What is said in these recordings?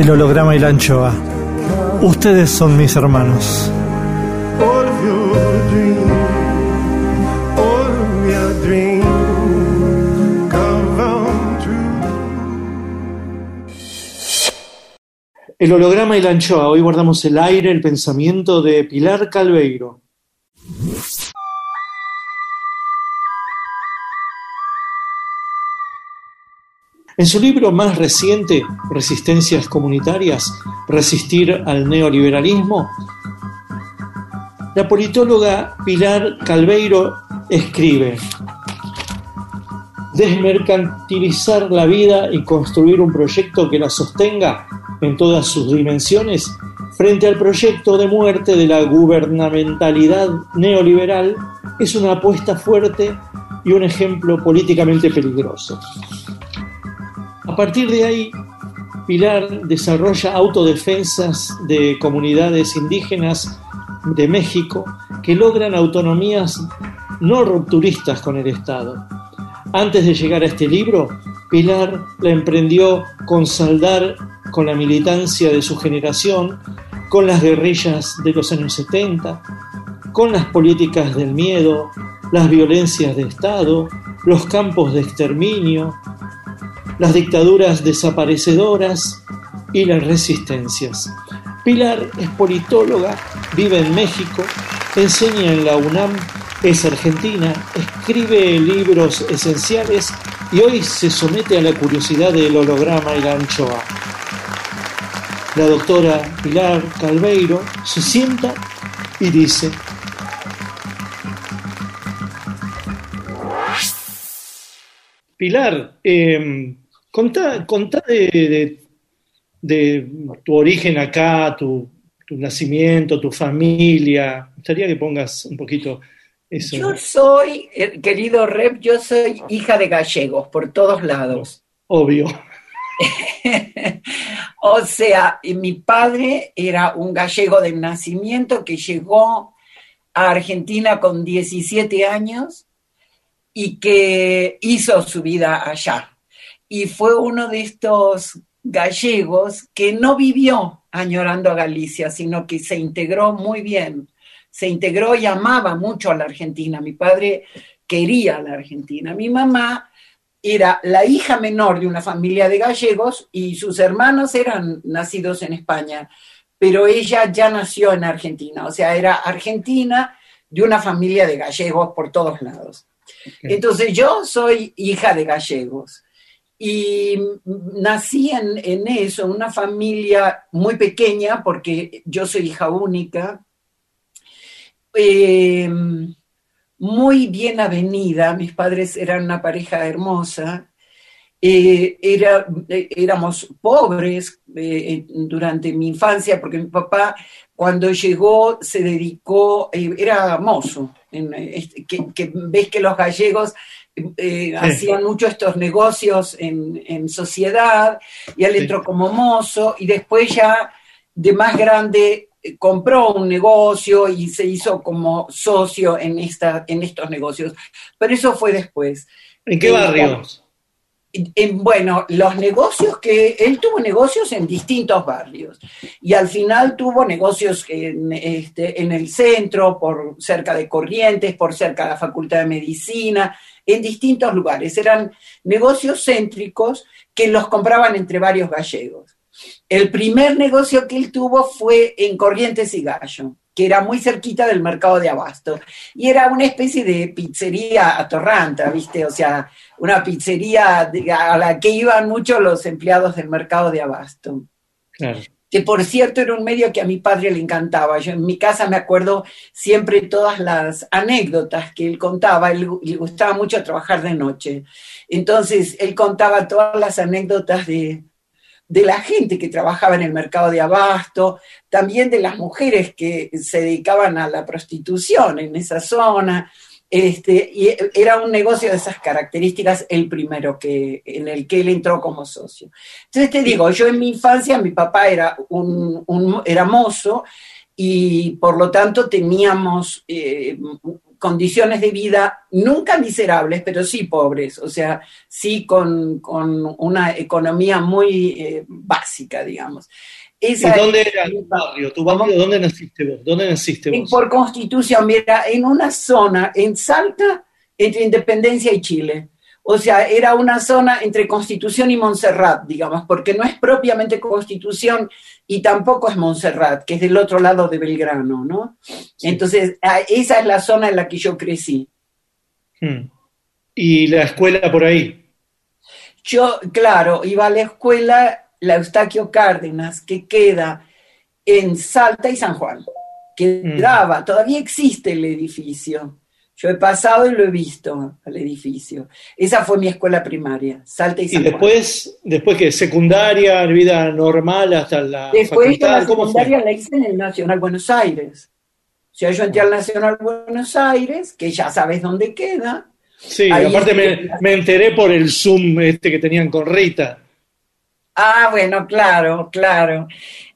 El holograma y la anchoa. Ustedes son mis hermanos. El holograma y la anchoa. Hoy guardamos el aire, el pensamiento de Pilar Calveiro. En su libro más reciente, Resistencias Comunitarias, Resistir al Neoliberalismo, la politóloga Pilar Calveiro escribe, desmercantilizar la vida y construir un proyecto que la sostenga en todas sus dimensiones frente al proyecto de muerte de la gubernamentalidad neoliberal es una apuesta fuerte y un ejemplo políticamente peligroso. A partir de ahí, Pilar desarrolla autodefensas de comunidades indígenas de México que logran autonomías no rupturistas con el Estado. Antes de llegar a este libro, Pilar la emprendió con saldar con la militancia de su generación, con las guerrillas de los años 70, con las políticas del miedo, las violencias de Estado, los campos de exterminio, las dictaduras desaparecedoras y las resistencias. Pilar es politóloga, vive en México, enseña en la UNAM, es argentina, escribe libros esenciales y hoy se somete a la curiosidad del holograma y la anchoa. La doctora Pilar Calveiro se sienta y dice, Pilar, eh, contá, contá de, de- de tu origen acá, tu, tu nacimiento, tu familia. Me gustaría que pongas un poquito eso. Yo soy, eh, querido Rep, yo soy hija de gallegos por todos lados. Obvio. o sea, mi padre era un gallego de nacimiento que llegó a Argentina con 17 años y que hizo su vida allá. Y fue uno de estos gallegos que no vivió añorando a Galicia, sino que se integró muy bien. Se integró y amaba mucho a la Argentina. Mi padre quería a la Argentina. Mi mamá era la hija menor de una familia de gallegos y sus hermanos eran nacidos en España, pero ella ya nació en Argentina, o sea, era argentina de una familia de gallegos por todos lados. Entonces yo soy hija de gallegos y nací en, en eso, una familia muy pequeña, porque yo soy hija única, eh, muy bien avenida, mis padres eran una pareja hermosa, eh, era, eh, éramos pobres eh, durante mi infancia, porque mi papá cuando llegó se dedicó, era mozo, que ves que los gallegos eh, hacían mucho estos negocios en, en sociedad, y él Sí. entró como mozo, y después ya de más grande eh, compró un negocio y se hizo como socio en, esta, en estos negocios. Pero eso fue después. ¿En qué Eh, barrios? En- en- bueno, los negocios que él tuvo negocios en distintos barrios y al final tuvo negocios en, este, en el centro, por cerca de Corrientes, por cerca de la Facultad de Medicina, en distintos lugares. Eran negocios céntricos que los compraban entre varios gallegos. El primer negocio que él tuvo fue en Corrientes y Gallo, que era muy cerquita del mercado de Abasto. Y era una especie de pizzería atorranta, ¿viste? O sea, una pizzería a la que iban muchos los empleados del mercado de Abasto. Claro. Que por cierto era un medio que a mi padre le encantaba. Yo en mi casa me acuerdo siempre todas las anécdotas que él contaba. Él le gustaba mucho trabajar de noche. Entonces él contaba todas las anécdotas de, de la gente que trabajaba en el mercado de abasto, también de las mujeres que se dedicaban a la prostitución en esa zona. Este, y era un negocio de esas características, el primero que, en el que él entró como socio. Entonces te digo, yo en mi infancia, mi papá era, un, era mozo y por lo tanto teníamos eh, condiciones de vida nunca miserables, pero sí pobres, o sea, sí con, con una economía muy eh, básica, digamos. ¿Y Esa dónde es- era tu barrio? ¿Tu barrio? ¿Dónde naciste vos? ¿Dónde naciste y vos? por constitución, mira, en una zona, en Salta, entre Independencia y Chile. O sea, era una zona entre Constitución y Montserrat, digamos, porque no es propiamente Constitución y tampoco es Montserrat, que es del otro lado de Belgrano, ¿no? Entonces, a- esa es la zona en la que yo crecí. Hmm. ¿Y la escuela por ahí? Yo, claro, iba a la escuela, la Eustaquio Cárdenas, que queda en Salta y San Juan. Quedaba, todavía existe el edificio. Yo he pasado y lo he visto al edificio. Esa fue mi escuela primaria, Salta y Y San Juan. después, después que secundaria, vida normal hasta la Después facultad, la ¿cómo secundaria la hice en el Nacional Buenos Aires. O sea, yo entré al Nacional Buenos Aires, que ya sabes dónde queda. Sí, Ahí aparte me, me enteré por el Zoom este que tenían con Rita. Ah, bueno, claro, claro.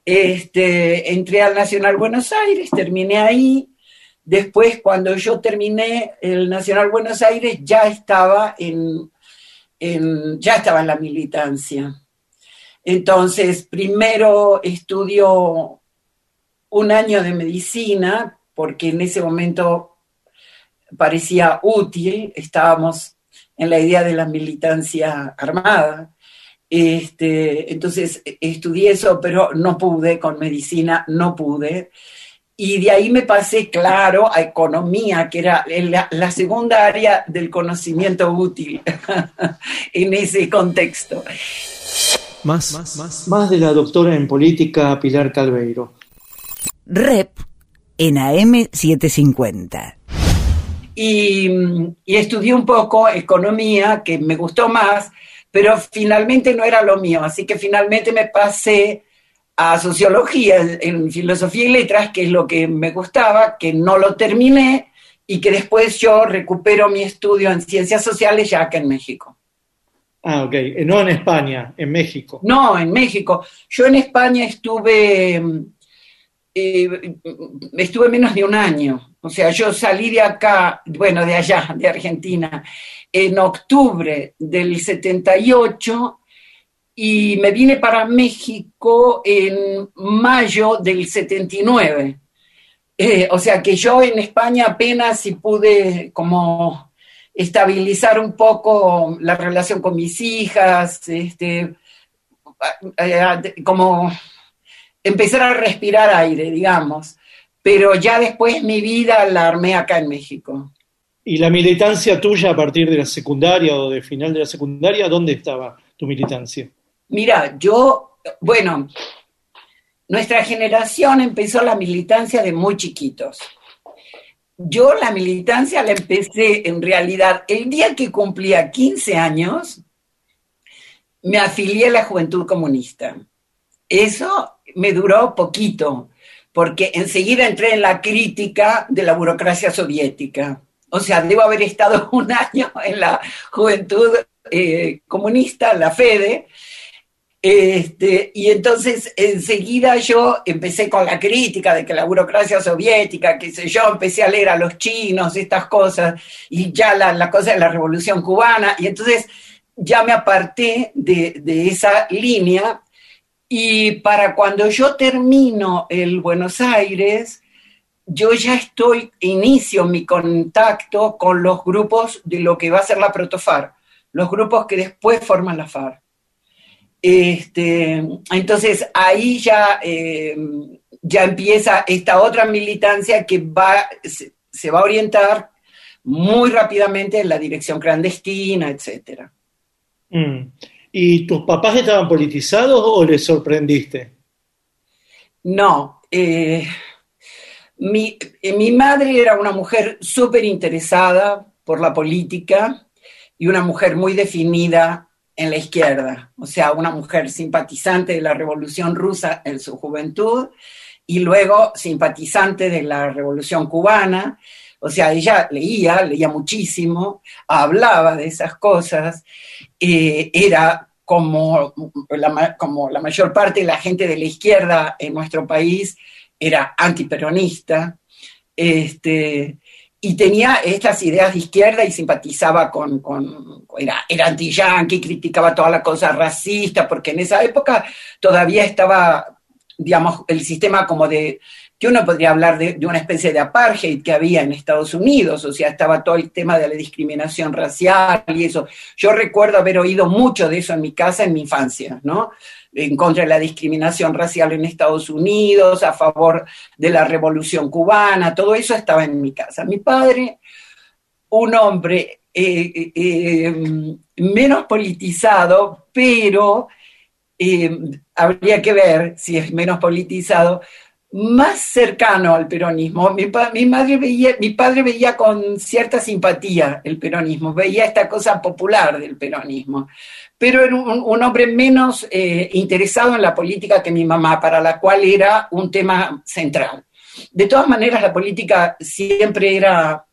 Este, entré al Nacional Buenos Aires, terminé ahí. Después, cuando yo terminé el Nacional Buenos Aires, ya estaba en, ya estaba en la militancia. Entonces, primero estudio un año de medicina, porque en ese momento parecía útil, estábamos en la idea de la militancia armada. Este, entonces estudié eso, pero no pude con medicina, no pude. Y de ahí me pasé, claro, a economía, que era la, la segunda área del conocimiento útil en ese contexto. Más, más, más. Más de la doctora en política Pilar Calveiro. Rep en AM750. y, y estudié un poco economía, que me gustó más, pero finalmente no era lo mío, así que finalmente me pasé a sociología, en filosofía y letras, que es lo que me gustaba, que no lo terminé y que después yo recupero mi estudio en ciencias sociales ya acá en México. Ah, ok. Eh, No en España, en México. No, en México. Yo en España estuve, eh, estuve menos de un año. O sea, yo salí de acá, bueno, de allá, de Argentina, en octubre del 78 y me vine para México en mayo del 79. Eh, o sea que yo en España apenas si pude como estabilizar un poco la relación con mis hijas, este, eh, como empezar a respirar aire, digamos. Pero ya después mi vida la armé acá en México. ¿Y la militancia tuya a partir de la secundaria o de final de la secundaria, dónde estaba tu militancia? Mira, yo, bueno, nuestra generación empezó la militancia de muy chiquitos. Yo la militancia la empecé en realidad el día que cumplía 15 años, me afilié a la Juventud Comunista. Eso me duró poquito, porque enseguida entré en la crítica de la burocracia soviética. o sea, debo haber estado un año en la juventud eh, comunista, la FEDE, este, y entonces enseguida yo empecé con la crítica de que la burocracia soviética, qué sé yo, empecé a leer a los chinos, estas cosas, y ya la, cosa de la revolución cubana, y entonces ya me aparté de, de esa línea, y para cuando yo termino el Buenos Aires, yo ya estoy, inicio mi contacto con los grupos de lo que va a ser la Protofar, los grupos que después forman la FARC. Este, entonces ahí ya, eh, ya empieza esta otra militancia que va, se, se, va a orientar muy rápidamente en la dirección clandestina, etc. Mm. ¿Y tus papás estaban politizados o les sorprendiste? No. Eh, mi, eh, mi, madre era una mujer súper interesada por la política y una mujer muy definida en la izquierda, o sea, una mujer simpatizante de la Revolución Rusa en su juventud y luego simpatizante de la Revolución Cubana. O sea, ella leía, leía muchísimo, hablaba de esas cosas, era como la, como la mayor parte de la gente de la izquierda en nuestro país, era antiperonista. Este, y tenía estas ideas de izquierda y simpatizaba con, con era, era anti-yankee, criticaba toda la cosa racista, porque en esa época todavía estaba, digamos, el sistema como de, que uno podría hablar de, de, una especie de apartheid que había en Estados Unidos, o sea, estaba todo el tema de la discriminación racial y eso. Yo recuerdo haber oído mucho de eso en mi casa en mi infancia, ¿no? En contra de la discriminación racial en Estados Unidos, a favor de la revolución cubana, todo eso estaba en mi casa. Mi padre, un hombre eh, eh, menos politizado, pero eh, habría que ver si es menos politizado, más cercano al peronismo. Mi, mi, madre veía, mi padre veía con cierta simpatía el peronismo, veía esta cosa popular del peronismo pero era un, un hombre menos eh, interesado en la política que mi mamá, para la cual era un tema central. De todas maneras, la política siempre era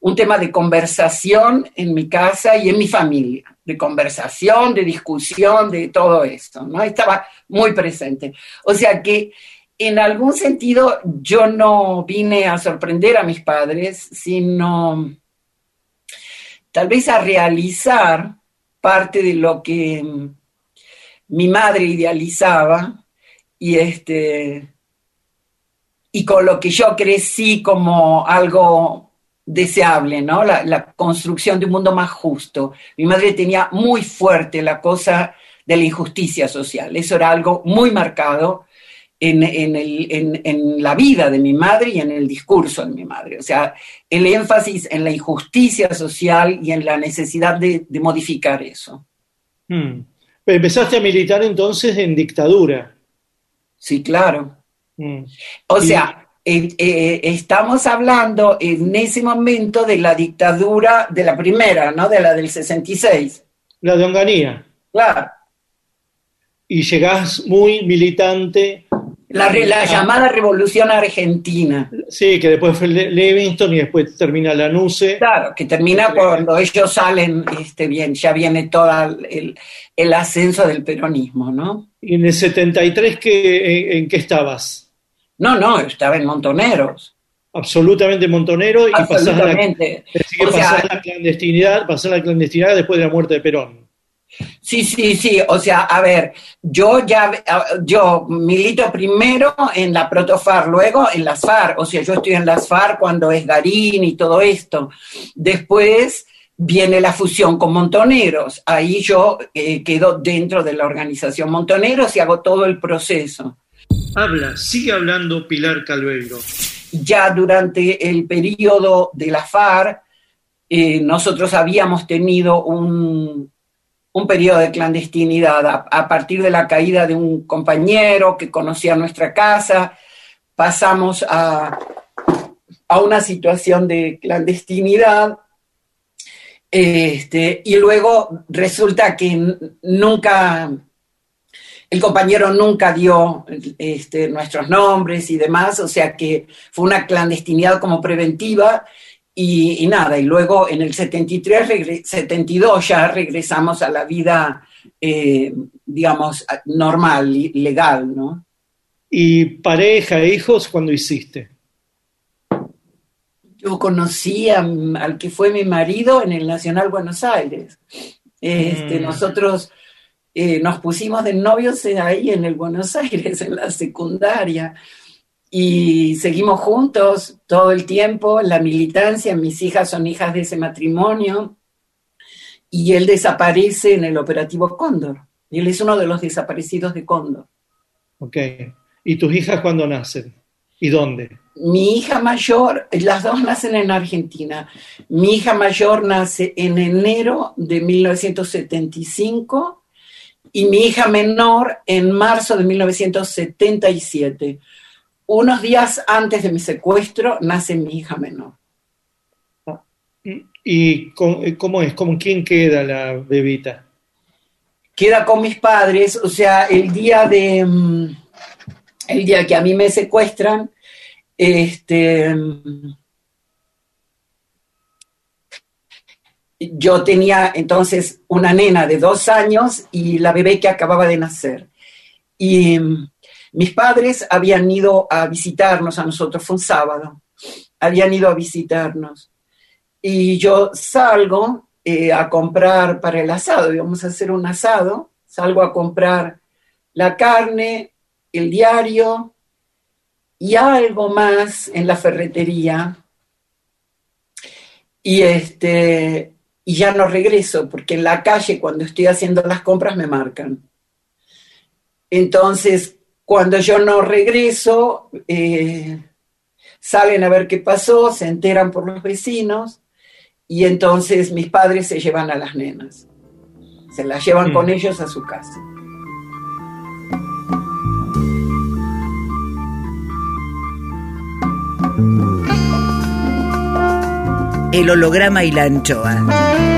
un tema de conversación en mi casa y en mi familia, de conversación, de discusión, de todo esto, ¿no? Estaba muy presente. O sea que en algún sentido yo no vine a sorprender a mis padres, sino tal vez a realizar parte de lo que mm, mi madre idealizaba y este y con lo que yo crecí como algo deseable, ¿no? La, la, construcción de un mundo más justo. Mi madre tenía muy fuerte la cosa de la injusticia social. Eso era algo muy marcado en, en, el, en, en, la vida de mi madre y en el discurso de mi madre. O sea, el énfasis en la injusticia social y en la necesidad de, de modificar eso. Hmm. Empezaste a militar entonces en dictadura. Sí, claro. Hmm. O sea, eh, eh, estamos hablando en ese momento de la dictadura de la primera, ¿no? De la del 66. La de Onganía. Claro. Y llegás muy militante la, la, llamada Revolución Argentina. Sí, que después fue Livingston y después termina la NUCE. Claro, que termina cuando ellos salen, este, bien, ya viene todo el, el ascenso del peronismo, ¿no? ¿Y en el 73 qué, en, en qué estabas? No, no, estaba en Montoneros. Absolutamente montonero y Absolutamente. pasar, la, clandestinidad, la clandestinidad después de la muerte de Perón. Sí, sí, sí. O sea, a ver, yo ya, yo milito primero en la Protofar, luego en las FARC. O sea, yo estoy en las FARC cuando es Garín y todo esto. Después viene la fusión con Montoneros. Ahí yo eh, quedo dentro de la organización Montoneros y hago todo el proceso. Habla, sigue hablando Pilar Calveiro. Ya durante el periodo de la FARC, eh, nosotros habíamos tenido un, un periodo de clandestinidad a, partir de la caída de un compañero que conocía nuestra casa, pasamos a, a una situación de clandestinidad este, y luego resulta que nunca, el compañero nunca dio este, nuestros nombres y demás, o sea que fue una clandestinidad como preventiva Y, y nada, y luego en el 73, regre- 72 ya regresamos a la vida, eh, digamos, normal, legal, ¿no? ¿Y pareja, hijos, cuando hiciste? Yo conocí a- al que fue mi marido en el Nacional Buenos Aires. Este, Mm. Nosotros eh, nos pusimos de novios ahí en el Buenos Aires, en la secundaria, y seguimos juntos todo el tiempo, la militancia, mis hijas son hijas de ese matrimonio, y él desaparece en el operativo Cóndor. Él es uno de los desaparecidos de Cóndor. Ok. ¿Y tus hijas cuándo nacen? ¿Y dónde? Mi hija mayor, las dos nacen en Argentina. Mi hija mayor nace en enero de 1975 y mi hija menor en marzo de 1977. Unos días antes de mi secuestro nace mi hija menor. ¿Y con- eh, cómo es? ¿Con quién queda la bebita? Queda con mis padres, o sea, el día de mm, el día que a mí me secuestran, este mm, yo tenía entonces una nena de dos años y la bebé que acababa de nacer. Y mm, mis padres habían ido a visitarnos a nosotros, fue un sábado, habían ido a visitarnos. Y yo salgo eh, a comprar para el asado, íbamos a hacer un asado, salgo a comprar la carne, el diario y algo más en la ferretería. Y este y ya no regreso porque en la calle cuando estoy haciendo las compras me marcan. Entonces, cuando yo no regreso, eh, salen a ver qué pasó, se enteran por los vecinos y entonces mis padres se llevan a las nenas. Se las llevan Mm. con ellos a su casa. El holograma y la anchoa.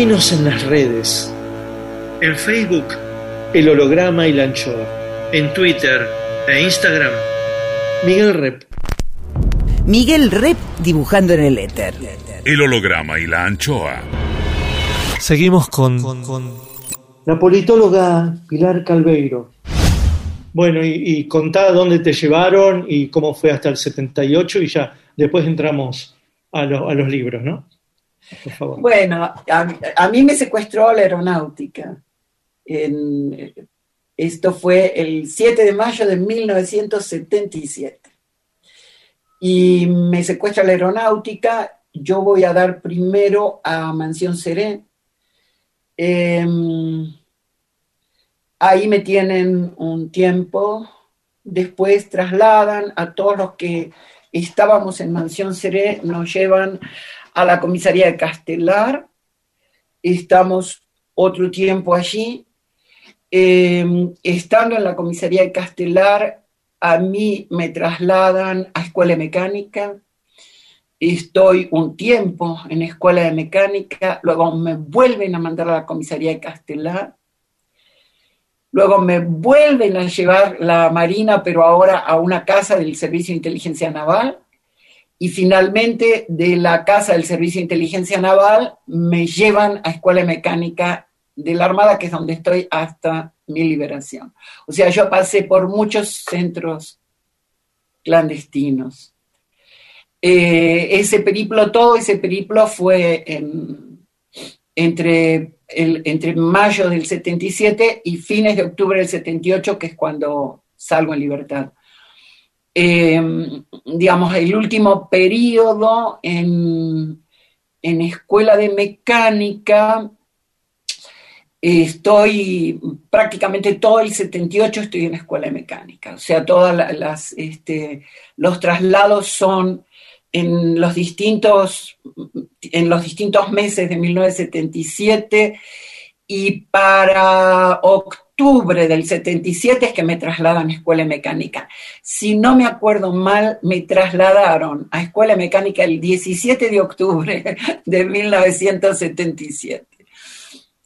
Seguinos en las redes. En Facebook, El Holograma y la Anchoa. En Twitter e Instagram, Miguel Rep. Miguel Rep dibujando en el éter. El holograma y la anchoa. Seguimos con, La politóloga Pilar Calveiro. Bueno, y, y contá dónde te llevaron y cómo fue hasta el 78 y ya después entramos a, lo- a los libros, ¿no? Bueno, a, mí me secuestró la aeronáutica. Esto fue el 7 de mayo de 1977. Y me secuestra la aeronáutica. Yo voy a dar primero a Mansión Seré. Em, ahí me tienen un tiempo. Después trasladan a todos los que estábamos en Mansión Seré, nos llevan a la comisaría de Castelar, estamos otro tiempo allí. Eh, estando en la comisaría de Castelar, a mí me trasladan a Escuela de Mecánica, estoy un tiempo en Escuela de Mecánica, luego me vuelven a mandar a la comisaría de Castelar, luego me vuelven a llevar la Marina, pero ahora a una casa del Servicio de Inteligencia Naval, y finalmente de la Casa del Servicio de Inteligencia Naval me llevan a Escuela de Mecánica de la Armada, que es donde estoy hasta mi liberación. O sea, yo pasé por muchos centros clandestinos. Eh, ese periplo, todo ese periplo fue en- entre, entre mayo del 77 y fines de octubre del 78, que es cuando salgo en libertad eh, digamos, el último periodo en, en escuela de mecánica, estoy prácticamente todo el 78 estoy en escuela de mecánica, o sea, todas la- las, este, los traslados son en los distintos, en los distintos meses de 1977 y para octubre del 77 es que me trasladan a escuela de mecánica. Si no me acuerdo mal, me trasladaron a escuela de mecánica el 17 de octubre de 1977.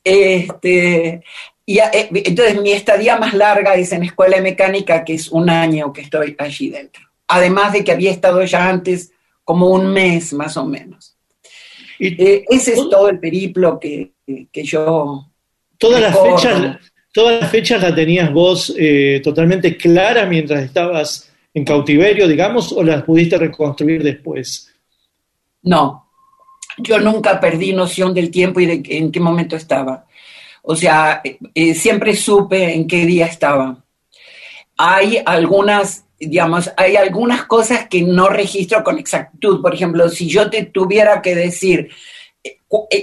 Este, y eh, entonces mi estadía más larga es en escuela de mecánica, que es un año que estoy allí dentro. Además de que había estado ya antes como un mes más o menos. Y Eh, ese es todo el periplo que, que yo todas las fechas, todas las fechas las tenías vos eh, totalmente claras mientras estabas en cautiverio, digamos, o las pudiste reconstruir después. No, yo nunca perdí noción del tiempo y de en qué momento estaba. O sea, eh, siempre supe en qué día estaba. Hay algunas, digamos, hay algunas cosas que no registro con exactitud. Por ejemplo, si yo te tuviera que decir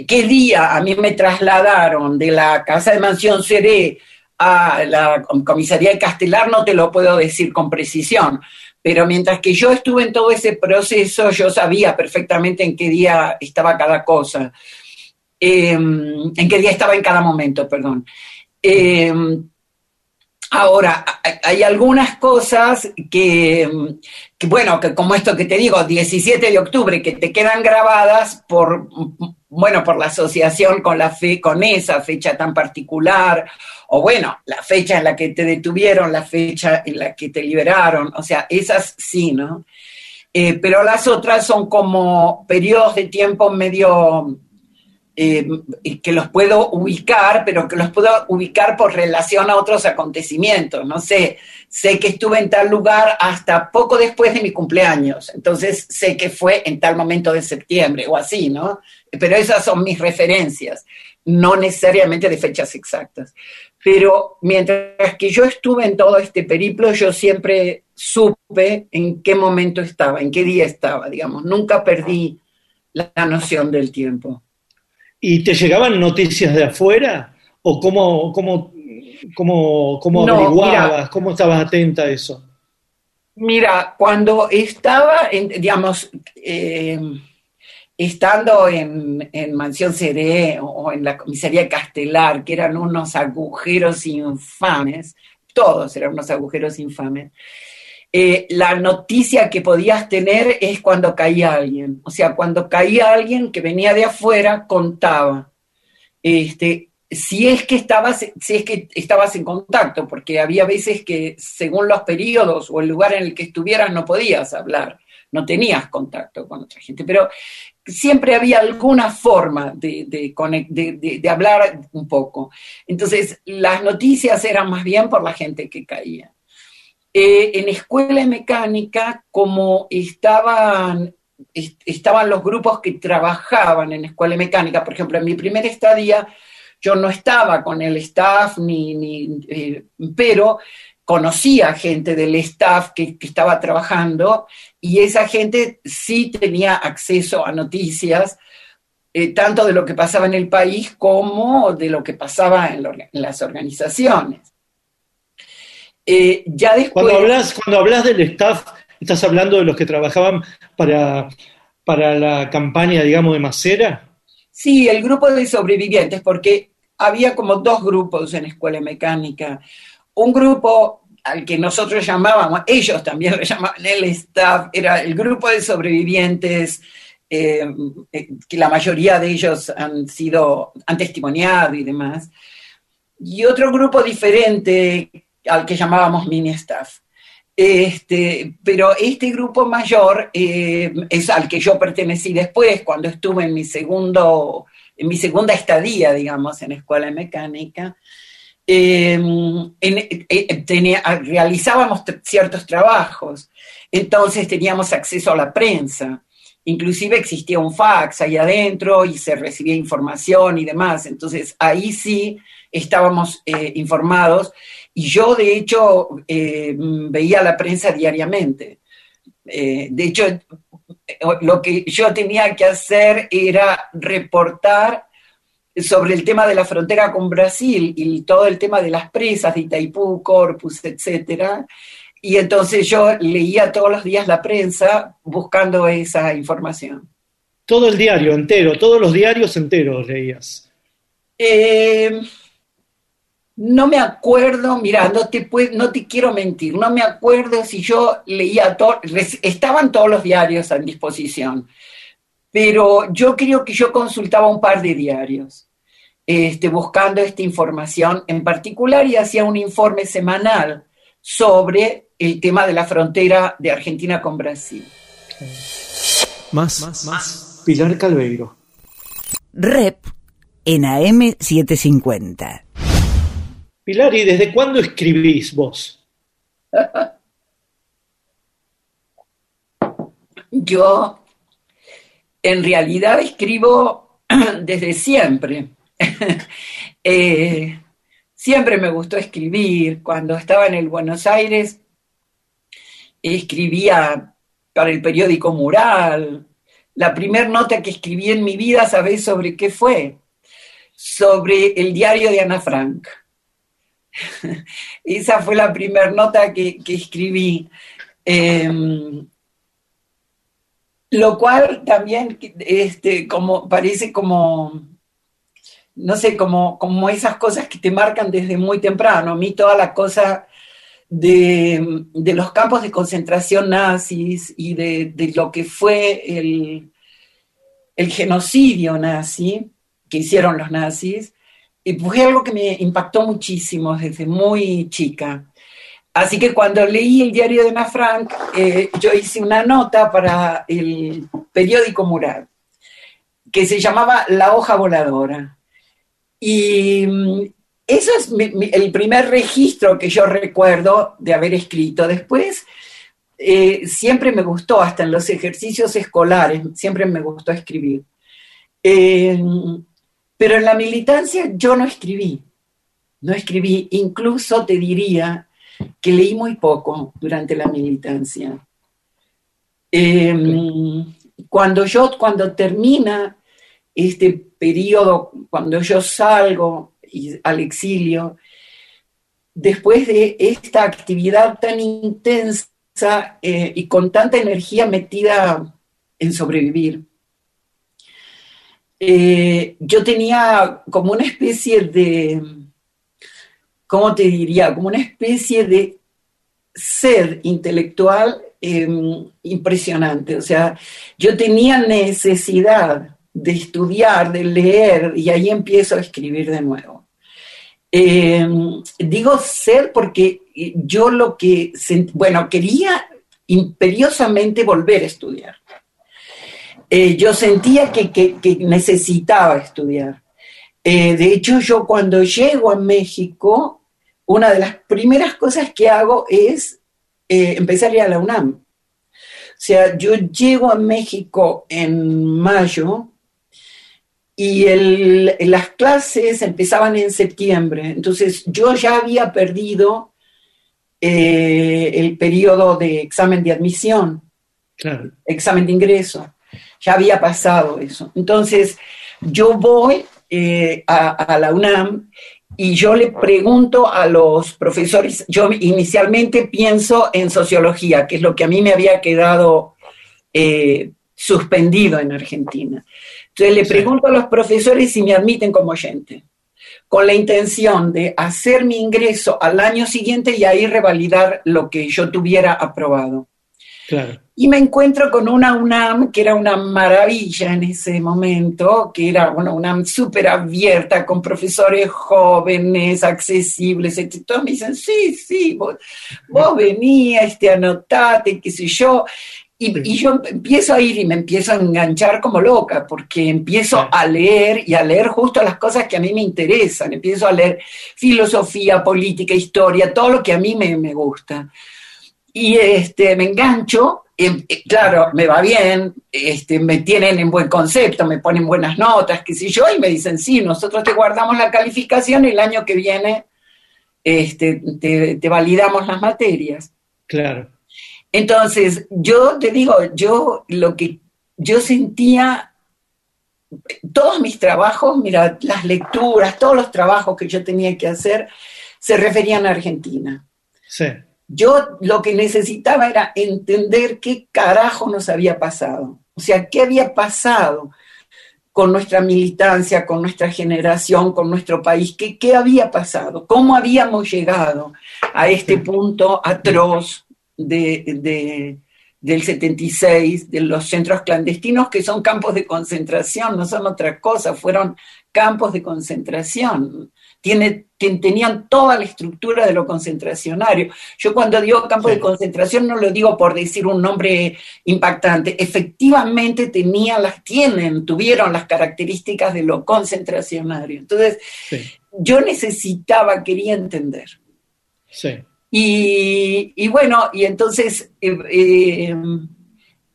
qué día a mí me trasladaron de la casa de Mansión Seré a la com- comisaría de Castelar, no te lo puedo decir con precisión. Pero mientras que yo estuve en todo ese proceso, yo sabía perfectamente en qué día estaba cada cosa, Eh, en qué día estaba en cada momento, perdón. Eh, ahora, hay- algunas cosas que, que, bueno, que como esto que te digo, 17 de octubre, que te quedan grabadas por, bueno, por la asociación con la fe, con esa fecha tan particular, o bueno, la fecha en la que te detuvieron, la fecha en la que te liberaron, o sea, esas sí, ¿no? Eh, pero las otras son como periodos de tiempo medio, eh, que los puedo ubicar, pero que los puedo ubicar por relación a otros acontecimientos. No sé, sé que estuve en tal lugar hasta poco después de mi cumpleaños, entonces sé que fue en tal momento de septiembre o así, ¿no? Pero esas son mis referencias, no necesariamente de fechas exactas. Pero mientras que yo estuve en todo este periplo, yo siempre supe en qué momento estaba, en qué día estaba, digamos. Nunca perdí la noción del tiempo. ¿Y te llegaban noticias de afuera? ¿O cómo, cómo, cómo, cómo No, averiguabas? mira. ¿Cómo estabas atenta a eso? Mira, cuando estaba, en, digamos, eh, estando en, en Mansión Seré o en la comisaría Castelar, que eran unos agujeros infames, todos eran unos agujeros infames, eh, la noticia que podías tener es cuando caía alguien. O sea, cuando caía alguien que venía de afuera, contaba. Este, si es que estabas, si es que estabas en contacto, porque había veces que según los periodos o el lugar en el que estuvieras no podías hablar, no tenías contacto con otra gente, pero siempre había alguna forma de, hablar un poco. Entonces, las noticias eran más bien por la gente que caía. Eh, en escuela de mecánica, como estaban, est- estaban los grupos que trabajaban en escuela de mecánica, por ejemplo, en mi primera estadía, yo no estaba con el staff, ni, ni, eh, pero conocía gente del staff que, que estaba trabajando y esa gente sí tenía acceso a noticias, eh, tanto de lo que pasaba en el país como de lo que pasaba en las organizaciones. Eh, ya después... Cuando hablas, cuando hablas del staff, estás hablando de los que trabajaban para, para la campaña, digamos, de Macera. Sí, el grupo de sobrevivientes, porque había como dos grupos en escuela mecánica. Un grupo al que nosotros llamábamos, ellos también lo llamaban el staff, era el grupo de sobrevivientes, eh, eh, que la mayoría de ellos han sido, han testimoniado y demás. Y otro grupo diferente al que llamábamos mini staff. Este, pero este grupo mayor eh, es al que yo pertenecí después, cuando estuve en mi segundo, en mi segunda estadía, digamos, en escuela de mecánica. En- eh, tenía- realizábamos t- ciertos trabajos, entonces teníamos acceso a la prensa. Inclusive existía un fax ahí adentro y se recibía información y demás. Entonces ahí sí estábamos eh, informados y yo de hecho eh, veía la prensa diariamente. Eh, de hecho, lo que yo tenía que hacer era reportar sobre el tema de la frontera con Brasil y todo el tema de las presas de Itaipú, Corpus, etcétera. Y entonces yo leía todos los días la prensa buscando esa información. Todo el diario entero, todos los diarios enteros leías. Eh, no me acuerdo, mira, no te, no te quiero mentir, no me acuerdo si yo leía todo, estaban todos los diarios a disposición, pero yo creo que yo consultaba un par de diarios, este, buscando esta información en particular y hacía un informe semanal sobre el tema de la frontera de Argentina con Brasil. Más, más, Pilar Calveiro. Rep en AM750. Pilar, ¿y desde cuándo escribís vos? Yo en realidad escribo desde siempre. Eh, siempre me gustó escribir. Cuando estaba en el Buenos Aires, escribía para el periódico Mural. La primera nota que escribí en mi vida, ¿sabés sobre qué fue? Sobre el diario de Ana Frank. Esa fue la primera nota que, que escribí. Em, lo cual también este, como, parece como, no sé, como, como esas cosas que te marcan desde muy temprano. A mí toda la cosa de, de los campos de concentración nazis y de, de lo que fue el, el genocidio nazi que hicieron los nazis, y fue algo que me impactó muchísimo desde muy chica. Así que cuando leí el diario de Ana Frank, eh, yo hice una nota para el periódico Mural, que se llamaba La hoja voladora. Y mm, eso es el primer registro que yo recuerdo de haber escrito. Después, eh, siempre me gustó, hasta en los ejercicios escolares, siempre me gustó escribir. Eh, pero en la militancia yo no escribí, no escribí, incluso te diría que leí muy poco durante la militancia. Eh, Cuando yo, cuando termina este periodo, cuando yo salgo al exilio, después de esta actividad tan intensa eh, y con tanta energía metida en sobrevivir, eh, yo tenía como una especie de, ¿cómo te diría? Como una especie de sed intelectual eh, impresionante. O sea, yo tenía necesidad de estudiar, de leer, y ahí empiezo a escribir de nuevo. Eh, digo sed porque yo lo que, bueno, quería imperiosamente volver a estudiar. Eh, yo sentía que, que- que necesitaba estudiar. Eh, de hecho, yo cuando llego a México, una de las primeras cosas que hago es eh, empezar a ir a la UNAM. O sea, yo llego a México en mayo y el- las clases empezaban en septiembre. Entonces, yo ya había perdido eh, el periodo de examen de admisión Claro. examen de ingreso. Ya había pasado eso. Entonces, yo voy eh, a, a la UNAM y yo le pregunto a los profesores, yo inicialmente pienso en sociología, que es lo que a mí me había quedado eh, suspendido en Argentina. Entonces le Sí. pregunto a los profesores si me admiten como oyente, con la intención de hacer mi ingreso al año siguiente y ahí revalidar lo que yo tuviera aprobado. Claro. Y me encuentro con una UNAM que era una maravilla en ese momento, que era una UNAM súper abierta, con profesores jóvenes, accesibles, etc. Todos me dicen, sí, sí, vos, vos venías, este, anotate, qué sé yo. Y, y yo empiezo a ir y me empiezo a enganchar como loca, porque empiezo a leer y a leer justo las cosas que a mí me interesan. Empiezo a leer filosofía, política, historia, todo lo que a mí me, me gusta y este, me engancho, eh, eh, claro, me va bien, este, me tienen en buen concepto, me ponen buenas notas, qué sé yo, y me dicen, sí, nosotros te guardamos la calificación y el año que viene este, te, te validamos las materias. Claro. Entonces, yo te digo, yo lo que yo sentía, todos mis trabajos, mira, las lecturas, todos los trabajos que yo tenía que hacer, se referían a Argentina. Sí. Yo lo que necesitaba era entender qué carajo nos había pasado. O sea, qué había pasado con nuestra militancia, con nuestra generación, con nuestro país, qué, qué había pasado, cómo habíamos llegado a este punto atroz de, de- del 76, de los centros clandestinos, que son campos de concentración, no son otra cosa, fueron campos de concentración. Tiene, ten- tenían toda la estructura de lo concentracionario. Yo cuando digo campo Sí. de concentración no lo digo por decir un nombre impactante. Efectivamente tenían las, tienen, tuvieron las características de lo concentracionario. Entonces, Sí. yo necesitaba, quería entender. Sí. Y, y bueno, y entonces eh, eh,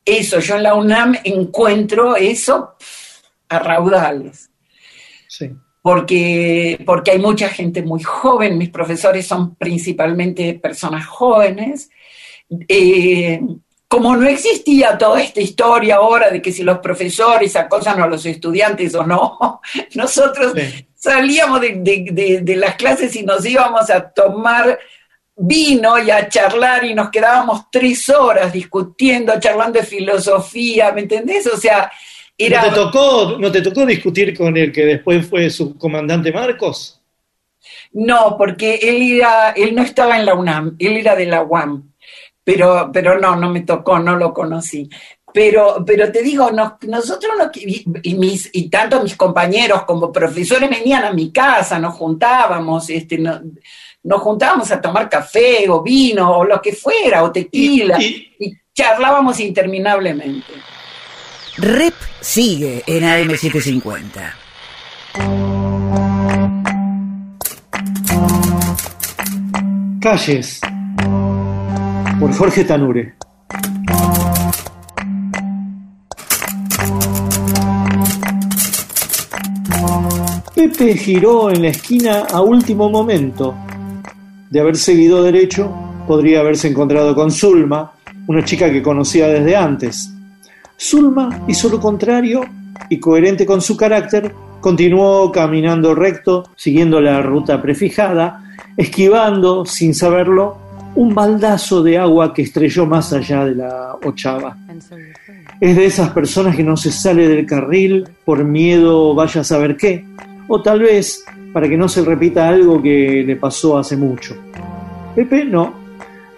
eso, yo en la UNAM encuentro eso a raudales Sí. Porque, porque hay mucha gente muy joven, mis profesores son principalmente personas jóvenes. Eh, como no existía toda esta historia ahora de que si los profesores acosan a los estudiantes o no, nosotros Sí. salíamos de, de- de- de las clases y nos íbamos a tomar vino y a charlar y nos quedábamos tres horas discutiendo, charlando de filosofía, ¿me entendés? O sea, era... ¿No, te tocó, ¿No te tocó discutir con el que después fue su comandante Marcos? No, porque él era, él no estaba en la UNAM, él era de la UAM, pero, pero no, no me tocó, no lo conocí. Pero, pero te digo, nos- nosotros nos- y, mis, y tanto mis compañeros como profesores venían a mi casa, nos juntábamos, este, no- nos juntábamos a tomar café o vino o lo que fuera, o tequila, Y- y charlábamos interminablemente. Rep sigue en AM750. Calles, por Jorge Tanure. Pepe giró en la esquina a último momento. De haber seguido derecho, podría haberse encontrado con Zulma, una chica que conocía desde antes. Zulma hizo lo contrario y, coherente con su carácter, continuó caminando recto, siguiendo la ruta prefijada, esquivando, sin saberlo, un baldazo de agua que estrelló más allá de la ochava. Es de esas personas que no se sale del carril por miedo vaya a saber qué, o tal vez para que no se repita algo que le pasó hace mucho. Pepe no.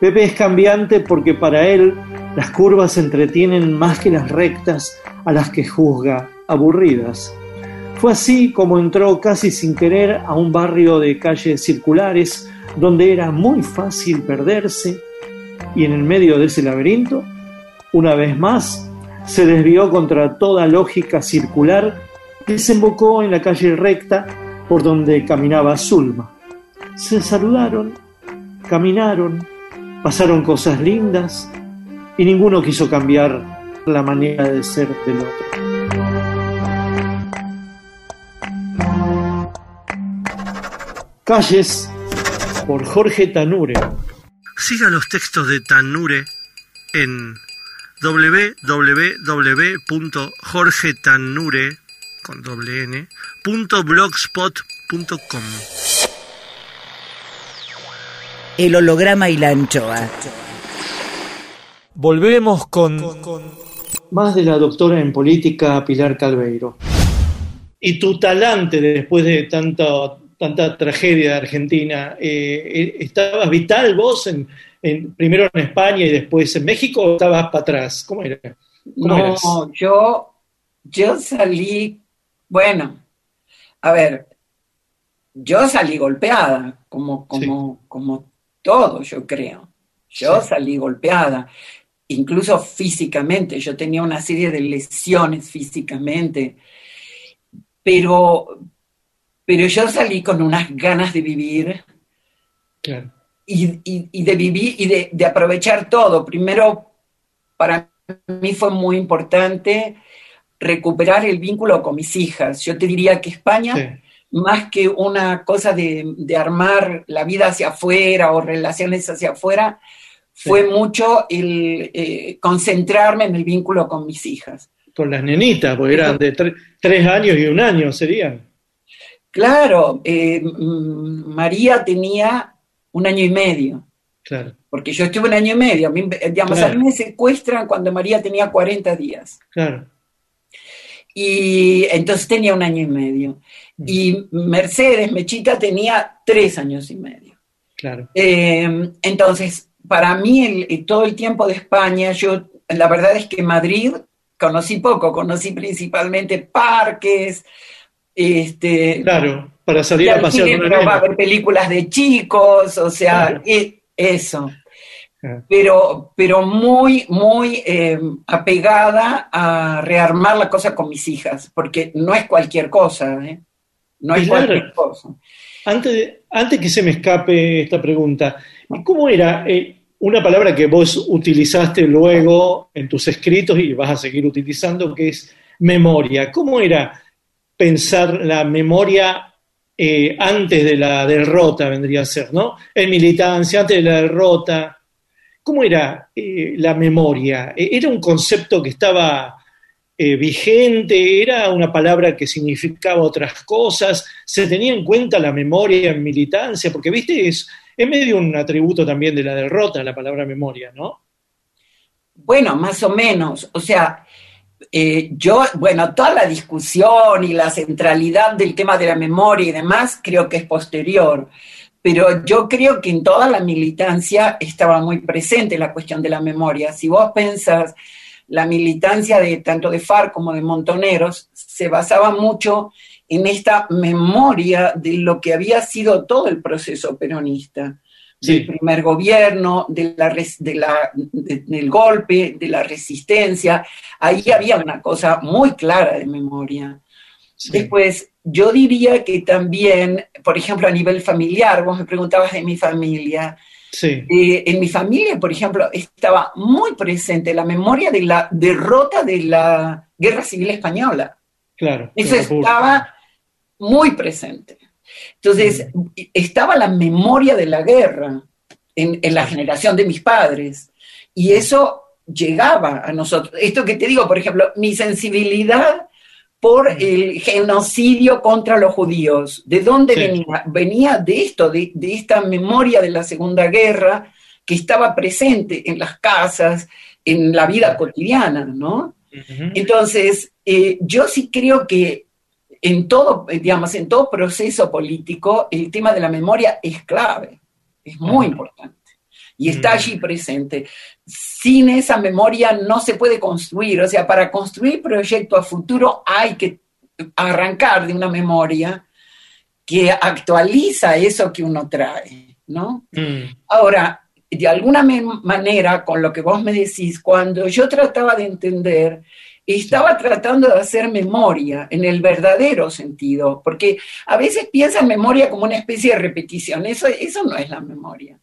Pepe es cambiante porque para él las curvas entretienen más que las rectas a las que juzga aburridas. Fue así como entró casi sin querer a un barrio de calles circulares donde era muy fácil perderse y en el medio de ese laberinto, una vez más, se desvió contra toda lógica circular y desembocó en la calle recta por donde caminaba Zulma. Se saludaron, caminaron, pasaron cosas lindas y ninguno quiso cambiar la manera de ser del otro. Calles por Jorge Tanure. Siga los textos de Tanure en www.jorgetanure con doble n, punto blogspot.com. El holograma y la anchoa. Volvemos con, más de la doctora en política Pilar Calveiro. Y tu talante después de tanta, tanta tragedia de Argentina, eh, ¿estabas vital vos en, en- primero en España y después en México o estabas para atrás? ¿Cómo era? ¿Cómo No, eras? yo, yo salí, bueno, a ver, yo salí golpeada, como, como, como todo, yo creo. Yo Sí. salí golpeada, incluso físicamente, yo tenía una serie de lesiones físicamente, pero, pero yo salí con unas ganas de vivir Claro. y, y- y de vivir y de, de aprovechar todo. Primero, para mí fue muy importante recuperar el vínculo con mis hijas. Yo te diría que España, Sí. más que una cosa de, de armar la vida hacia afuera o relaciones hacia afuera, fue mucho el eh, concentrarme en el vínculo con mis hijas. Con las nenitas, porque eran de tre- tres años y un año serían. Claro, eh, mm, María tenía un año y medio. Claro, Porque yo estuve un año y medio. A mí, digamos, Claro. a mí me secuestran cuando María tenía 40 días. claro. Y entonces tenía un año y medio. Y Mercedes, Mechita, tenía tres años y medio. Claro. Eh, entonces, para mí, el- todo el tiempo de España, yo, la verdad es que Madrid conocí poco, conocí principalmente parques, este, Claro, para salir a pasear cine, con la pero va a nena. ver películas de chicos, o sea, Claro. eso. Claro. pero, pero muy, muy eh, apegada a rearmar la cosa con mis hijas, porque no es cualquier cosa, ¿eh? No es Claro. cualquier cosa. Antes, antes que se me escape esta pregunta, ¿cómo era eh, una palabra que vos utilizaste luego en tus escritos y vas a seguir utilizando, que es memoria? ¿Cómo era pensar la memoria eh, antes de la derrota, vendría a ser, ¿no? En militancia, antes de la derrota. ¿Cómo era eh, la memoria? Eh, ¿Era un concepto que estaba vigente? ¿Era una palabra que significaba otras cosas? ¿Se tenía en cuenta la memoria en militancia? Porque, viste, es, es medio un atributo también de la derrota, la palabra memoria, ¿no? Bueno, más o menos. O sea, eh, yo, bueno, toda la discusión y la centralidad del tema de la memoria y demás creo que es posterior. Pero yo creo que en toda la militancia estaba muy presente la cuestión de la memoria. Si vos pensás, la militancia de tanto de FARC como de Montoneros se basaba mucho en esta memoria de lo que había sido todo el proceso peronista. del primer gobierno, de la, de la, del golpe, de la resistencia. Ahí había una cosa muy clara de memoria. Después, yo diría que también, por ejemplo, a nivel familiar, vos me preguntabas de mi familia. Sí. Eh, en mi familia, por ejemplo, estaba muy presente la memoria de la derrota de la Guerra Civil Española. Claro. Eso estaba muy presente. Entonces, estaba la memoria de la guerra en, la generación de mis padres. Y eso llegaba a nosotros. Esto que te digo, por ejemplo, mi sensibilidad por el genocidio contra los judíos. ¿De dónde venía? Venía de esto, de, esta memoria de la Segunda Guerra que estaba presente en las casas, en la vida cotidiana, ¿no? Entonces, eh, yo sí creo que en todo, digamos, en todo proceso político, el tema de la memoria es clave, es muy importante y está allí presente. Sin esa memoria no se puede construir, o sea, para construir proyecto a futuro hay que arrancar de una memoria que actualiza eso que uno trae, ¿no? Mm. Ahora, de alguna manera, con lo que vos me decís, cuando yo trataba de entender estaba tratando de hacer memoria en el verdadero sentido, porque a veces piensan memoria como una especie de repetición, eso, eso no es la memoria.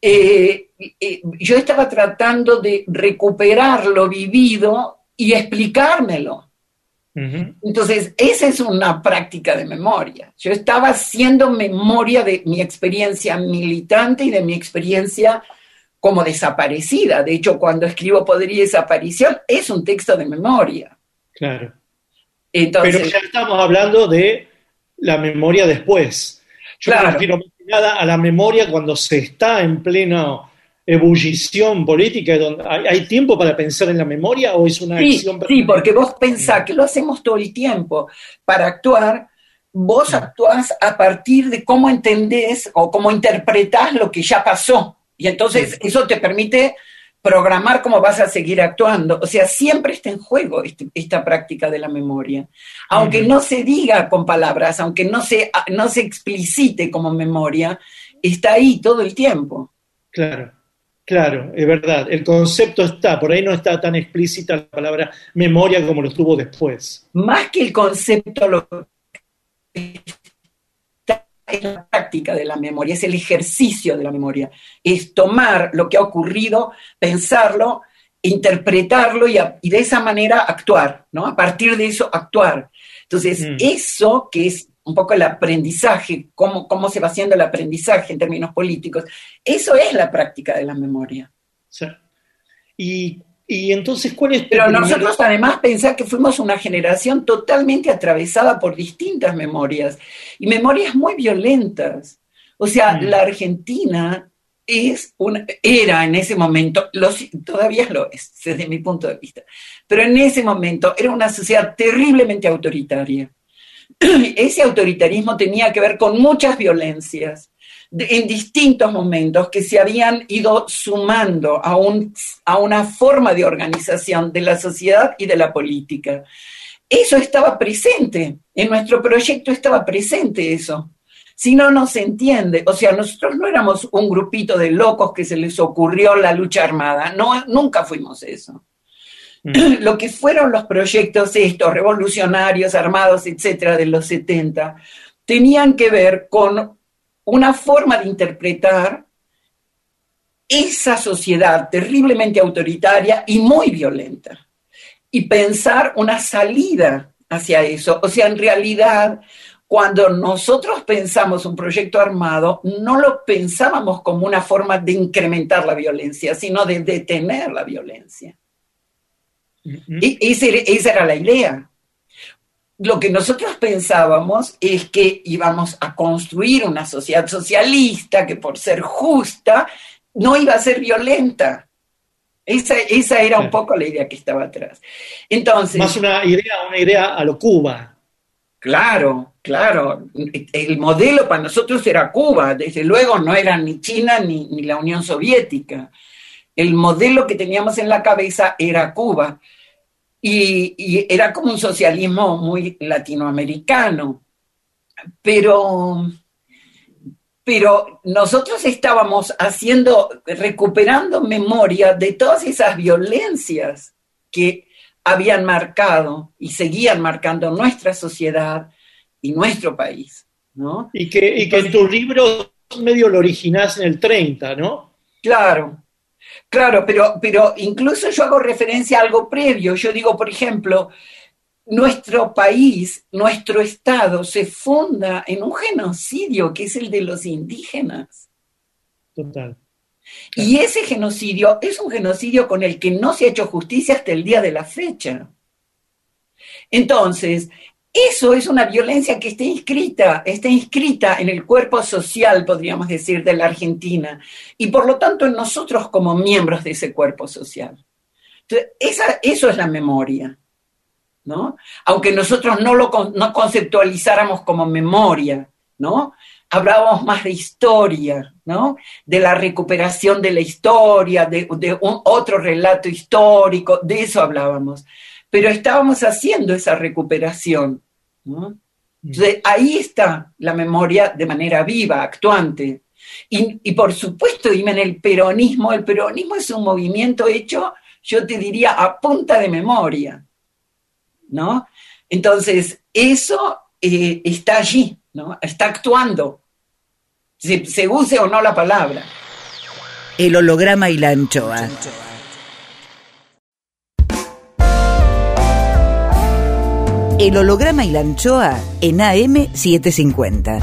Eh, eh, yo estaba tratando de recuperar lo vivido y explicármelo. Entonces, esa es una práctica de memoria. Yo estaba haciendo memoria de mi experiencia militante y de mi experiencia como desaparecida. De hecho, cuando escribo Poder y Desaparición, es un texto de memoria. Claro. Pero ya estamos hablando de la memoria después. Yo me refiero más que nada a la memoria cuando se está en plena ebullición política, donde hay, tiempo para pensar en la memoria o es una sí, acción. Sí, porque vos pensás que lo hacemos todo el tiempo. Para actuar, vos actuás a partir de cómo entendés o cómo interpretás lo que ya pasó. Y entonces eso te permite programar cómo vas a seguir actuando. O sea, siempre está en juego este, esta práctica de la memoria. Aunque no se diga con palabras, aunque no se, no se explicite como memoria, está ahí todo el tiempo. Claro, claro, es verdad. El concepto está, por ahí no está tan explícita la palabra memoria como lo estuvo después. Más que el concepto, lo es la práctica de la memoria, es el ejercicio de la memoria, es tomar lo que ha ocurrido, pensarlo, interpretarlo y, de esa manera actuar, ¿no? A partir de eso actuar. Entonces, mm. eso que es un poco el aprendizaje, cómo, cómo se va haciendo el aprendizaje en términos políticos, eso es la práctica de la memoria. Sí. Y y entonces, ¿cuál es Pero nosotros además pensar que fuimos una generación totalmente atravesada por distintas memorias y memorias muy violentas. O sea, mm. la Argentina es una, era en ese momento, todavía lo es desde mi punto de vista, pero en ese momento era una sociedad terriblemente autoritaria. Ese autoritarismo tenía que ver con muchas violencias en distintos momentos que se habían ido sumando a, un, a una forma de organización de la sociedad y de la política. Eso estaba presente, en nuestro proyecto estaba presente eso. Si no, no se entiende. O sea, nosotros no éramos un grupito de locos que se les ocurrió la lucha armada, no, nunca fuimos eso. Mm. Lo que fueron los proyectos estos, revolucionarios, armados, etcétera, de los 70, tenían que ver con una forma de interpretar esa sociedad terriblemente autoritaria y muy violenta y pensar una salida hacia eso. O sea, en realidad, cuando nosotros pensamos un proyecto armado, no lo pensábamos como una forma de incrementar la violencia, sino de detener la violencia. y esa era la idea lo que nosotros pensábamos es que íbamos a construir una sociedad socialista que por ser justa no iba a ser violenta. Esa, esa era un poco la idea que estaba atrás. Entonces, Más una idea, una idea a lo Cuba. Claro, claro. El modelo para nosotros era Cuba, desde luego no era ni China ni, ni la Unión Soviética. El modelo que teníamos en la cabeza era Cuba y, era como un socialismo muy latinoamericano. Pero pero nosotros estábamos haciendo, recuperando memoria de todas esas violencias que habían marcado y seguían marcando nuestra sociedad y nuestro país, ¿no? Y que, y que en tu libro medio lo originás en el 30, ¿no? Claro, claro, pero, pero incluso yo hago referencia a algo previo. Yo digo, por ejemplo, nuestro país, nuestro Estado se funda en un genocidio que es el de los indígenas. Total. Y ese genocidio es un genocidio con el que no se ha hecho justicia hasta el día de la fecha. Entonces, eso es una violencia que está inscrita, está inscrita en el cuerpo social, podríamos decir, de la Argentina, y por lo tanto en nosotros como miembros de ese cuerpo social. Esa, eso es la memoria. ¿no? Aunque nosotros no lo no conceptualizáramos como memoria, ¿no? Hablábamos más de historia, ¿no? De la recuperación de la historia, de, un otro relato histórico, de eso hablábamos. Pero estábamos haciendo esa recuperación, ¿no? Entonces, ahí está la memoria de manera viva, actuante. Y, y por supuesto, dime, en el peronismo, el peronismo es un movimiento hecho, yo te diría, a punta de memoria. ¿no? Entonces, eso eh, está allí, ¿no? Está actuando, se, se use o no la palabra. El holograma y la anchoa. El holograma y la anchoa en AM750.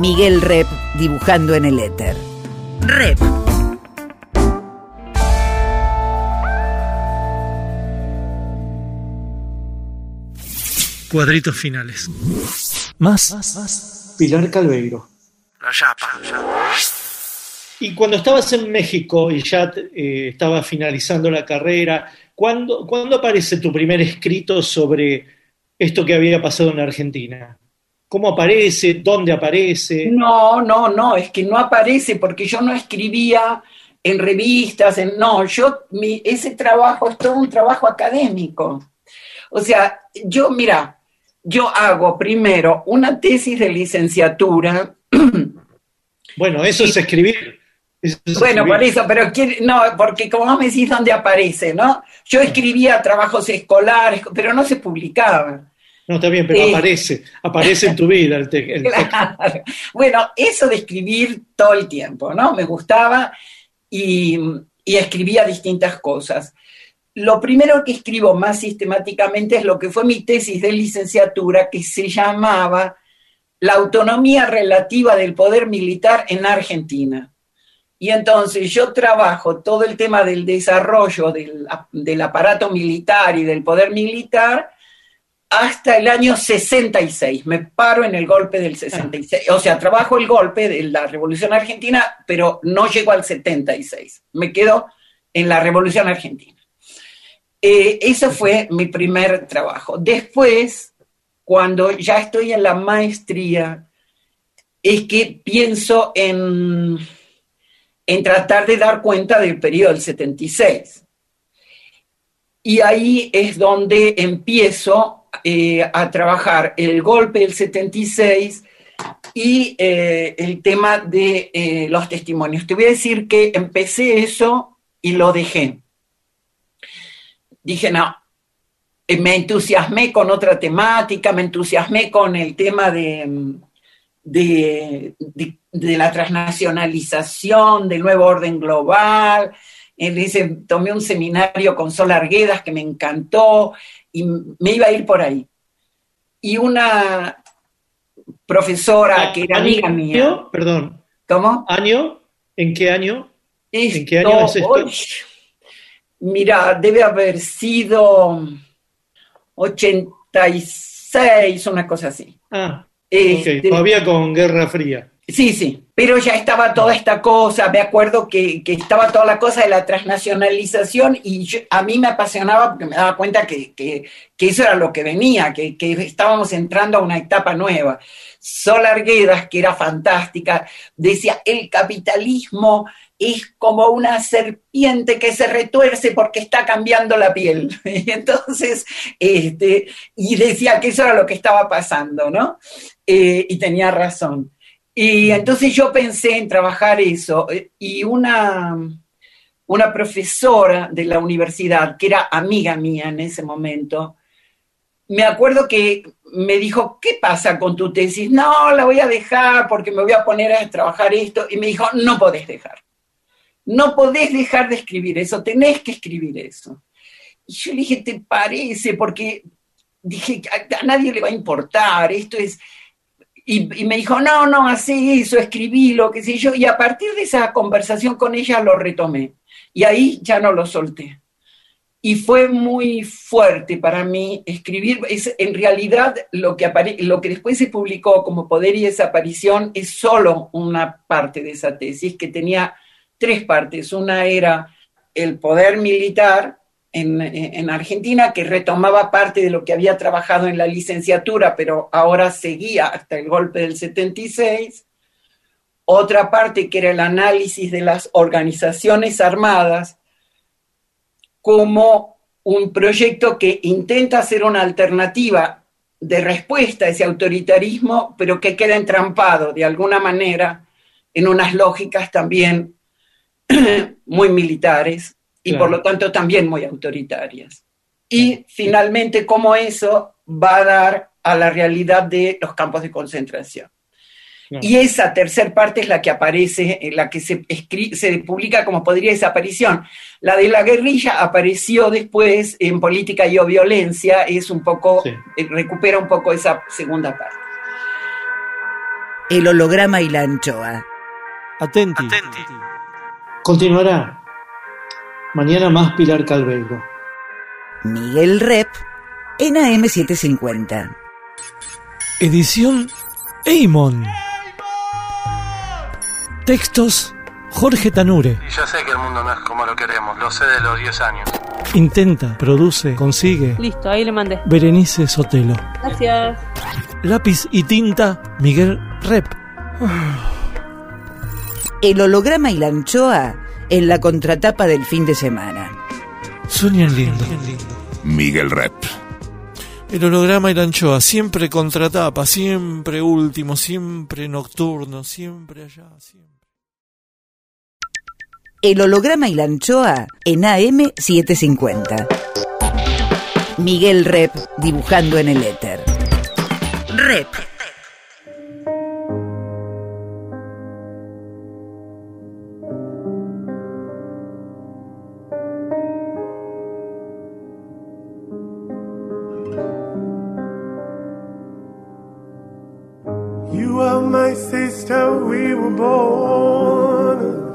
Miguel Rep dibujando en el éter. Rep. Cuadritos finales. Más. Pilar Calveiro. La chapa. Y cuando estabas en México y ya eh, estabas finalizando la carrera, ¿cuándo, ¿cuándo aparece tu primer escrito sobre esto que había pasado en Argentina? ¿Cómo aparece? ¿Dónde aparece? No, no, no, es que no aparece porque yo no escribía en revistas, en, no, yo, mi, ese trabajo es todo un trabajo académico. O sea, yo, mira, yo hago primero una tesis de licenciatura. Bueno, eso es escribir. Eso Bueno, escribir. por eso, pero no, porque como vos me decís dónde aparece, ¿no? Yo escribía trabajos escolares, pero no se publicaban. No, está bien, pero Sí. aparece, aparece en tu vida el, te- el texto. Claro. Bueno, eso de escribir todo el tiempo, ¿no? Me gustaba y, y escribía distintas cosas. Lo primero que escribo más sistemáticamente es lo que fue mi tesis de licenciatura, que se llamaba La autonomía relativa del poder militar en Argentina. Y entonces yo trabajo todo el tema del desarrollo del, del aparato militar y del poder militar hasta el año 66. Me paro en el golpe del 66. O sea, trabajo el golpe de la Revolución Argentina, pero no llego al 76. Me quedo en la Revolución Argentina. Eh, eso fue mi primer trabajo. Después, cuando ya estoy en la maestría, es que pienso en, en tratar de dar cuenta del periodo del 76. Y ahí es donde empiezo eh, a trabajar el golpe del 76 y eh, el tema de eh, los testimonios. Te voy a decir que empecé eso y lo dejé. Dije, no, me entusiasmé con otra temática, me entusiasmé con el tema de- de la transnacionalización, del nuevo orden global. Él dice, tomé un seminario con Sol Arguedas que me encantó y me iba a ir por ahí. Y una profesora que era amiga mía, ¿Año? Perdón, ¿cómo? ¿año? ¿En qué año? Esto, qué año es esto? mira, debe haber sido 86, una cosa así. Ah, Este, ok, todavía con Guerra Fría. Sí, sí, pero ya estaba toda esta cosa, me acuerdo que, que estaba toda la cosa de la transnacionalización y yo- a mí me apasionaba porque me daba cuenta que, que- que eso era lo que venía, que, que estábamos entrando a una etapa nueva. Sol Arguedas, que era fantástica, decía, el capitalismo es como una serpiente que se retuerce porque está cambiando la piel. Y entonces, este, y decía que eso era lo que estaba pasando, ¿no? Eh, y tenía razón. Y entonces yo pensé en trabajar eso. eh, Y una, una profesora de la universidad, que era amiga mía en ese momento, me acuerdo que me dijo, ¿qué pasa con tu tesis? No, la voy a dejar porque me voy a poner a trabajar esto. Y me dijo, no podés dejar. No podés dejar de escribir eso, tenés que escribir eso. Y yo le dije, ¿te parece? Porque dije, a, a nadie le va a importar, esto es... Y, y me dijo, no, no, hacé eso, escribí lo que sé yo. Y a partir de esa conversación con ella lo retomé. Y ahí ya no lo solté. Y fue muy fuerte para mí escribir. Es, en realidad, lo que, apare- lo que después se publicó como Poder y Desaparición es solo una parte de esa tesis, que tenía tres partes. Una era el poder militar en, en Argentina, que retomaba parte de lo que había trabajado en la licenciatura, pero ahora seguía hasta el golpe del 76. Otra parte que era el análisis de las organizaciones armadas como un proyecto que intenta hacer una alternativa de respuesta a ese autoritarismo, pero que queda entrampado de alguna manera en unas lógicas también muy militares y Claro. por lo tanto también muy autoritarias. Y finalmente cómo eso va a dar a la realidad de los campos de concentración. Claro. Y esa tercer parte es la que aparece, en la que se, se publica como podría desaparición. La de la guerrilla apareció después en Política y o Violencia, es un poco, Sí. eh, recupera un poco esa segunda parte. El holograma y la anchoa. Atenti. Continuará. Mañana más Pilar Calveiro. Miguel Rep en AM750. Edición Eimon. Textos Jorge Tanure. Y yo sé que el mundo no es como lo queremos, lo sé de los 10 años. Intenta, produce, consigue. Listo, ahí le mandé. Berenice Sotelo. Gracias. Lápiz y tinta Miguel Rep. El holograma y la anchoa en la contratapa del fin de semana. Sueñan lindo. Miguel Rep. El holograma y la anchoa, siempre contratapa, siempre último, siempre nocturno, siempre allá, siempre. El holograma y la anchoa en AM750. Miguel Rep dibujando en el éter. Rep.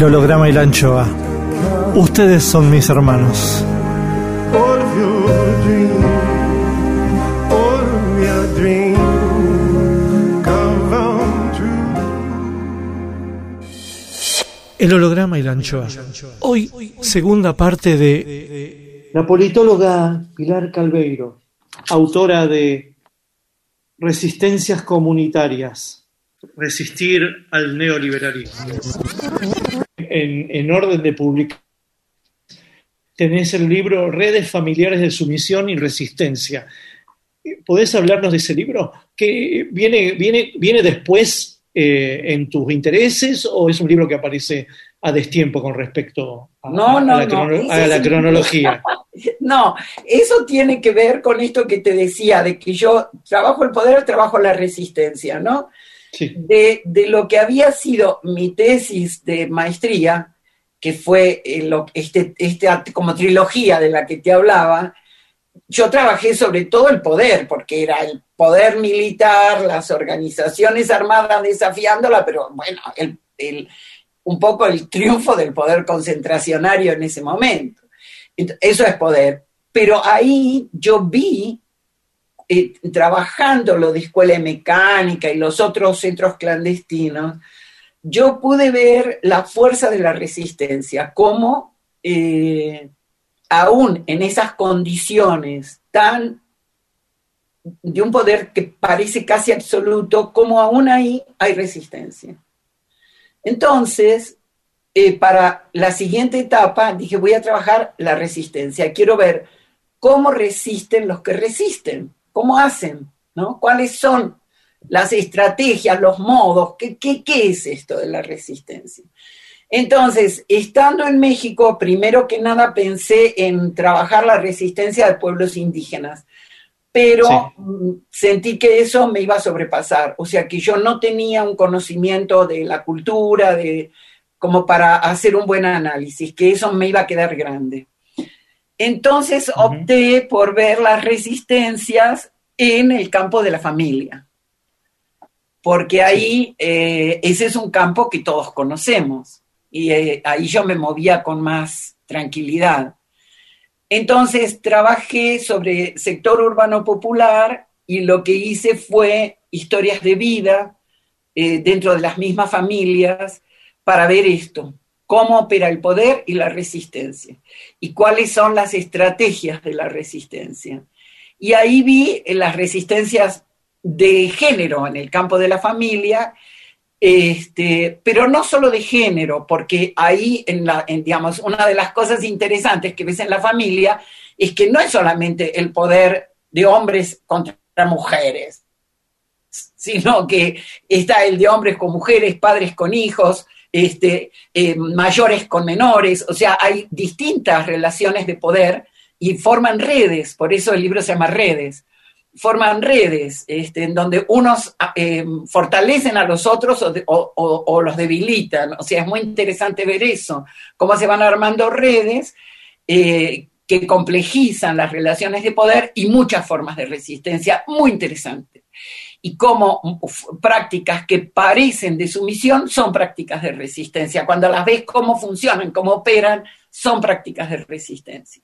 El holograma y la anchoa. Ustedes son mis hermanos. El holograma y la anchoa. Hoy, segunda parte de La politóloga Pilar Calveiro, autora de Resistencias comunitarias, resistir al neoliberalismo. En, en orden de publicación tenés el libro Redes Familiares de Sumisión y Resistencia. ¿Podés hablarnos de ese libro? ¿Que viene, viene, viene después eh, en tus intereses o es un libro que aparece a destiempo con respecto a, No, a no, la, no, a la cronología? No, eso tiene que ver con esto que te decía, de que yo trabajo el poder, trabajo la resistencia, ¿no? De, de lo que había sido mi tesis de maestría, que fue eh, este, este, como trilogía de la que te hablaba, yo trabajé sobre todo el poder, porque era el poder militar, las organizaciones armadas desafiándola, pero bueno, el, el- un poco el triunfo del poder concentracionario en ese momento. Ent- Eso es poder. Pero ahí yo vi eh, trabajando lo de escuela de mecánica y los otros centros clandestinos, yo pude ver la fuerza de la resistencia, cómo eh, aún en esas condiciones tan de un poder que parece casi absoluto, como aún ahí hay resistencia. Entonces, eh, para la siguiente etapa dije, voy a trabajar la resistencia. Quiero ver cómo resisten los que resisten, cómo hacen, ¿no? ¿Cuáles son las estrategias, los modos? ¿Qué, qué, qué es esto de la resistencia? Entonces, estando en México, primero que nada pensé en trabajar la resistencia de pueblos indígenas, pero Sí. sentí que eso me iba a sobrepasar, o sea que yo no tenía un conocimiento de la cultura, de como para hacer un buen análisis, que eso me iba a quedar grande. Entonces opté por ver las resistencias en el campo de la familia, porque ahí eh, ese es un campo que todos conocemos. Y eh, ahí yo me movía con más tranquilidad. Entonces trabajé sobre sector urbano popular y lo que hice fue historias de vida eh, dentro de las mismas familias para ver esto, cómo opera el poder y la resistencia y cuáles son las estrategias de la resistencia. Y ahí vi las resistencias de género en el campo de la familia, este, pero no solo de género, porque ahí, en la, digamos, una de las cosas interesantes que ves en la familia es que no es solamente el poder de hombres contra mujeres, sino que está el de hombres con mujeres, padres con hijos, este, eh, mayores con menores, o sea, hay distintas relaciones de poder y forman redes, por eso el libro se llama Redes, forman redes este, en donde unos eh, fortalecen a los otros o, los debilitan, o sea, es muy interesante ver eso, cómo se van armando redes eh, que complejizan las relaciones de poder y muchas formas de resistencia, muy interesante y cómo prácticas que parecen de sumisión son prácticas de resistencia. Cuando las ves cómo funcionan, cómo operan, son prácticas de resistencia.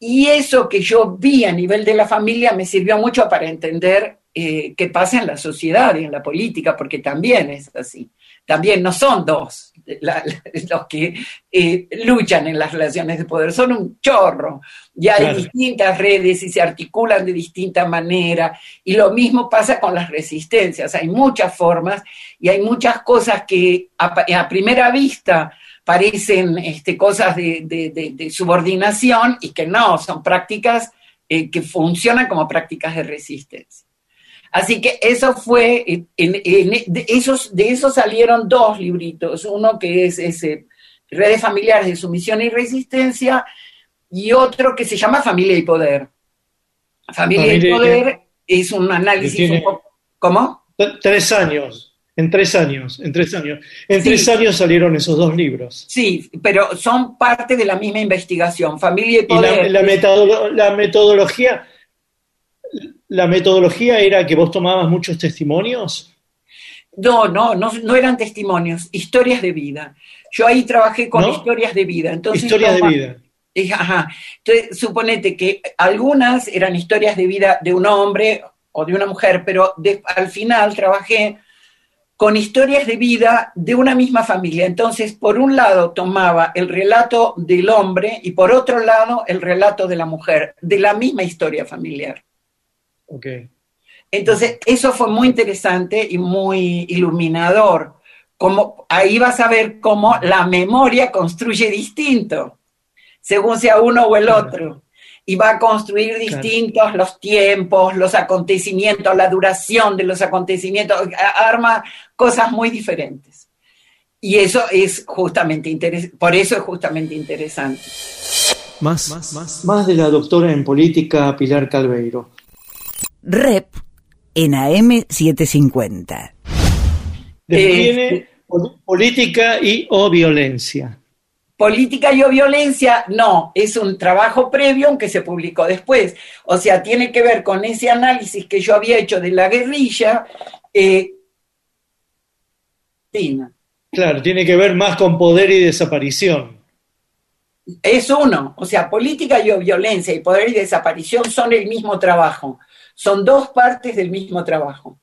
Y eso que yo vi a nivel de la familia me sirvió mucho para entender eh, qué pasa en la sociedad y en la política, porque también es así. También no son dos la, la, los que eh, luchan en las relaciones de poder, son un chorro. Y hay claro. distintas redes y se articulan de distinta manera. Y lo mismo pasa con las resistencias. Hay muchas formas y hay muchas cosas que a, a primera vista parecen este, cosas de, de, de, de, subordinación y que no, son prácticas eh, que funcionan como prácticas de resistencia. Así que eso fue, en, en, de, esos, de eso salieron dos libritos, uno que es ese, Redes Familiares de Sumisión y Resistencia, y otro que se llama Familia y Poder. Familia, Familia y Poder es un análisis un poco... ¿Cómo? Tres años. En tres años, en tres años. En sí. tres años salieron esos dos libros. Sí, pero son parte de la misma investigación. Familia y Poder. Y la, la, metodolo la metodología, la metodología era que vos tomabas muchos testimonios. No, no, no, no eran testimonios, historias de vida. Yo ahí trabajé con ¿No? historias de vida. Entonces, Historias de vida. Ajá. Entonces, suponete que algunas eran historias de vida de un hombre o de una mujer, pero de- al final trabajé con historias de vida de una misma familia. Entonces, por un lado tomaba el relato del hombre y por otro lado el relato de la mujer, de la misma historia familiar. Ok. Entonces, eso fue muy interesante y muy iluminador. Como, ahí vas a ver cómo la memoria construye distinto, según sea uno o el Claro. otro. Y va a construir distintos los tiempos, los acontecimientos, la duración de los acontecimientos, arma cosas muy diferentes. Y eso es justamente interesante, por eso es justamente interesante. Más, más, Más de la doctora en política Pilar Calveiro. Rep en AM750. Después Eh, viene pol- política y o violencia. Política y o violencia, no, es un trabajo previo aunque se publicó después. O sea, tiene que ver con ese análisis que yo había hecho de la guerrilla. eh. Claro, tiene que ver más con poder y desaparición. Es uno, o sea, política y o violencia y poder y desaparición son el mismo trabajo. Son dos partes del mismo trabajo.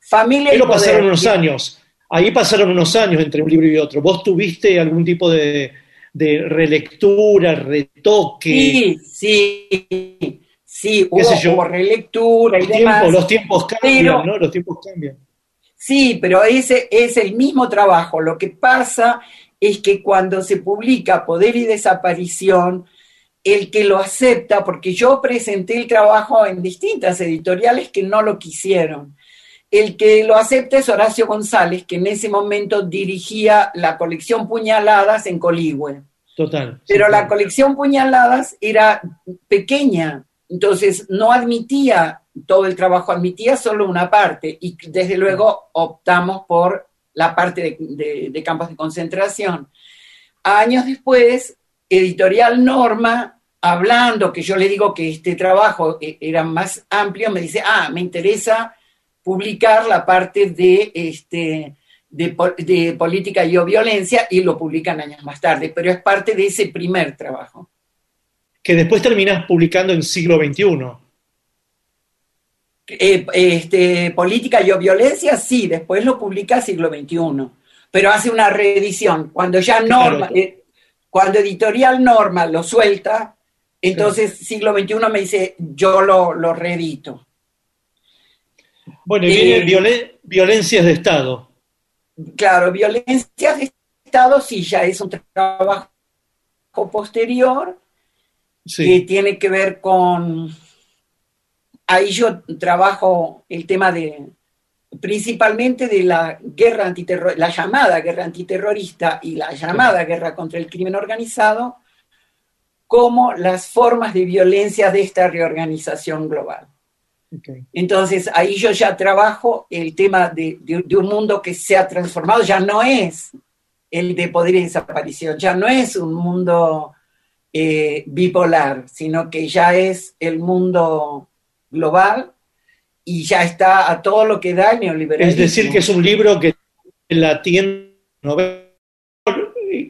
Familia y poder. pasaron unos años. Ahí pasaron unos años entre un libro y otro. ¿Vos tuviste algún tipo de, de relectura, retoque? Sí, sí, sí, hubo, relectura y Los demás. tiempos, los tiempos cambian, pero- ¿no? Los tiempos cambian. Sí, pero ese es el mismo trabajo. Lo que pasa es que cuando se publica Poder y Desaparición, el que lo acepta, porque yo presenté el trabajo en distintas editoriales que no lo quisieron. El que lo acepta es Horacio González, que en ese momento dirigía la colección Puñaladas en Coligüe. Total. Pero sí, la claro. colección Puñaladas era pequeña, entonces no admitía todo el trabajo, admitía solo una parte y desde luego optamos por la parte de, de- de campos de concentración. Años después, Editorial Norma, hablando que yo le digo que este trabajo eh, era más amplio, me dice, ah, me interesa publicar la parte de, este, de, po- de política y o violencia y lo publican años más tarde, pero es parte de ese primer trabajo. Que después terminás publicando en siglo XXI. Eh, este, política y o violencia, sí, después lo publica siglo XXI, pero hace una reedición. Cuando ya Norma, Claro. eh, cuando Editorial Norma lo suelta, entonces siglo XXI me dice, yo lo, lo reedito. Bueno, y Eh, viene violen- violencias de Estado. Claro, violencia de Estado sí ya es un trabajo posterior que tiene que ver con... Ahí yo trabajo el tema de, principalmente de la guerra antiterror, la llamada guerra antiterrorista y la llamada guerra contra el crimen organizado, como las formas de violencia de esta reorganización global. Entonces, ahí yo ya trabajo el tema de, de- de un mundo que se ha transformado, ya no es el de poder y desaparición, ya no es un mundo eh, bipolar, sino que ya es el mundo global y ya está a todo lo que da el neoliberalismo. Es decir, que es un libro que la tienda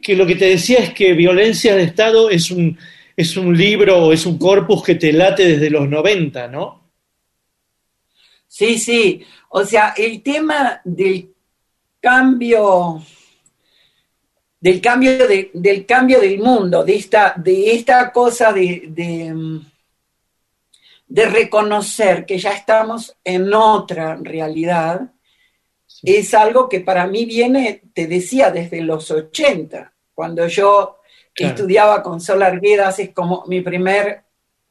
que lo que te decía es que Violencia de Estado es un, es un libro o es un corpus que te late desde los 90, ¿no? Sí, sí. O sea, el tema del cambio, del cambio, de- del cambio del mundo, de esta, de esta cosa de, de, de reconocer que ya estamos en otra realidad, es algo que para mí viene, te decía, desde los 80, cuando yo Claro. estudiaba con Sol Arguedas, es como mi primer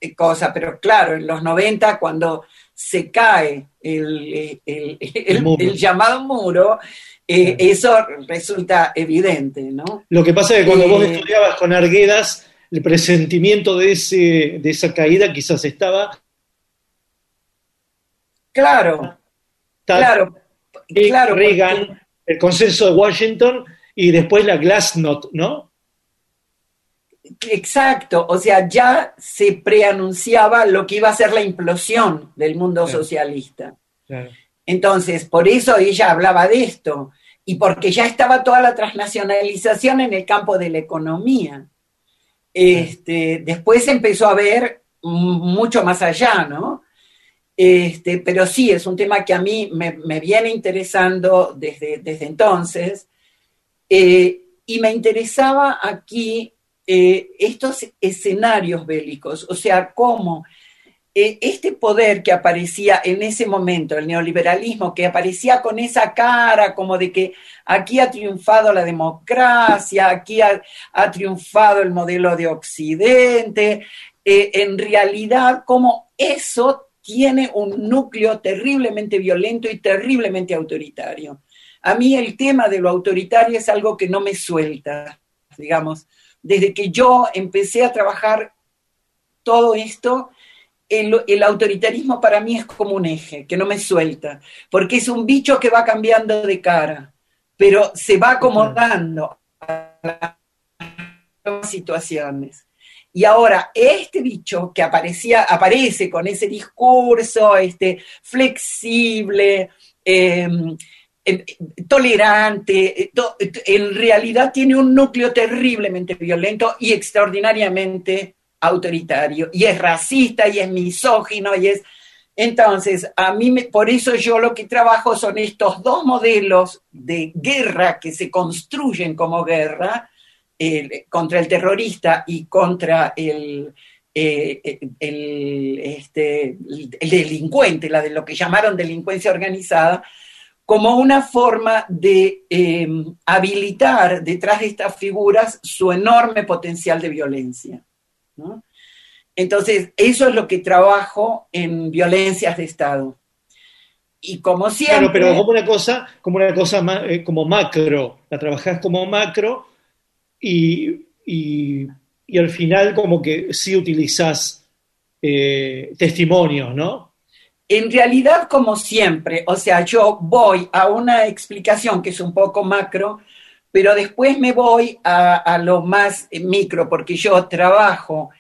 eh, cosa, pero claro, en los 90, cuando se cae el, el- el- el- muro. el llamado muro, eh, Claro. eso resulta evidente, ¿no? Lo que pasa es que cuando vos Eh, estudiabas con Arguedas, el presentimiento de, ese, de esa caída quizás estaba Claro, tal claro, claro. porque- Reagan, el consenso de Washington y después la Glasnost, ¿no? Exacto, o sea, ya se preanunciaba lo que iba a ser la implosión del mundo Claro. socialista. Claro. Entonces, por eso ella hablaba de esto, y porque ya estaba toda la transnacionalización en el campo de la economía. Este, después empezó a ver mucho más allá, ¿no? Este, pero sí, es un tema que a mí me, viene interesando desde, desde entonces. Eh, y me interesaba aquí eh, estos escenarios bélicos, o sea, cómo eh, este poder que aparecía en ese momento, el neoliberalismo, que aparecía con esa cara como de que aquí ha triunfado la democracia, aquí ha, triunfado el modelo de Occidente, en realidad como eso tiene un núcleo terriblemente violento y terriblemente autoritario. A mí el tema de lo autoritario es algo que no me suelta, digamos. Desde que yo empecé a trabajar todo esto, el, autoritarismo para mí es como un eje, que no me suelta, porque es un bicho que va cambiando de cara, pero se va acomodando a las situaciones. Y ahora, este bicho que aparecía, aparece con ese discurso este, flexible, em, em, tolerante, en realidad tiene un núcleo terriblemente violento y extraordinariamente autoritario y es racista y es misógino y es... Entonces, a mí, me, por eso yo lo que trabajo son estos dos modelos de guerra que se construyen como guerra contra el terrorista y contra el, eh, el, este, el, delincuente, la de lo que llamaron delincuencia organizada, como una forma de eh, habilitar detrás de estas figuras su enorme potencial de violencia. Entonces, eso es lo que trabajo en violencias de Estado. Y como siempre... pero como una cosa, como una cosa eh, como macro, la trabajás como macro y, al final como que sí utilizás eh, testimonios, ¿no? En realidad, como siempre, o sea, yo voy a una explicación que es un poco macro, pero después me voy a, lo más micro, porque yo trabajo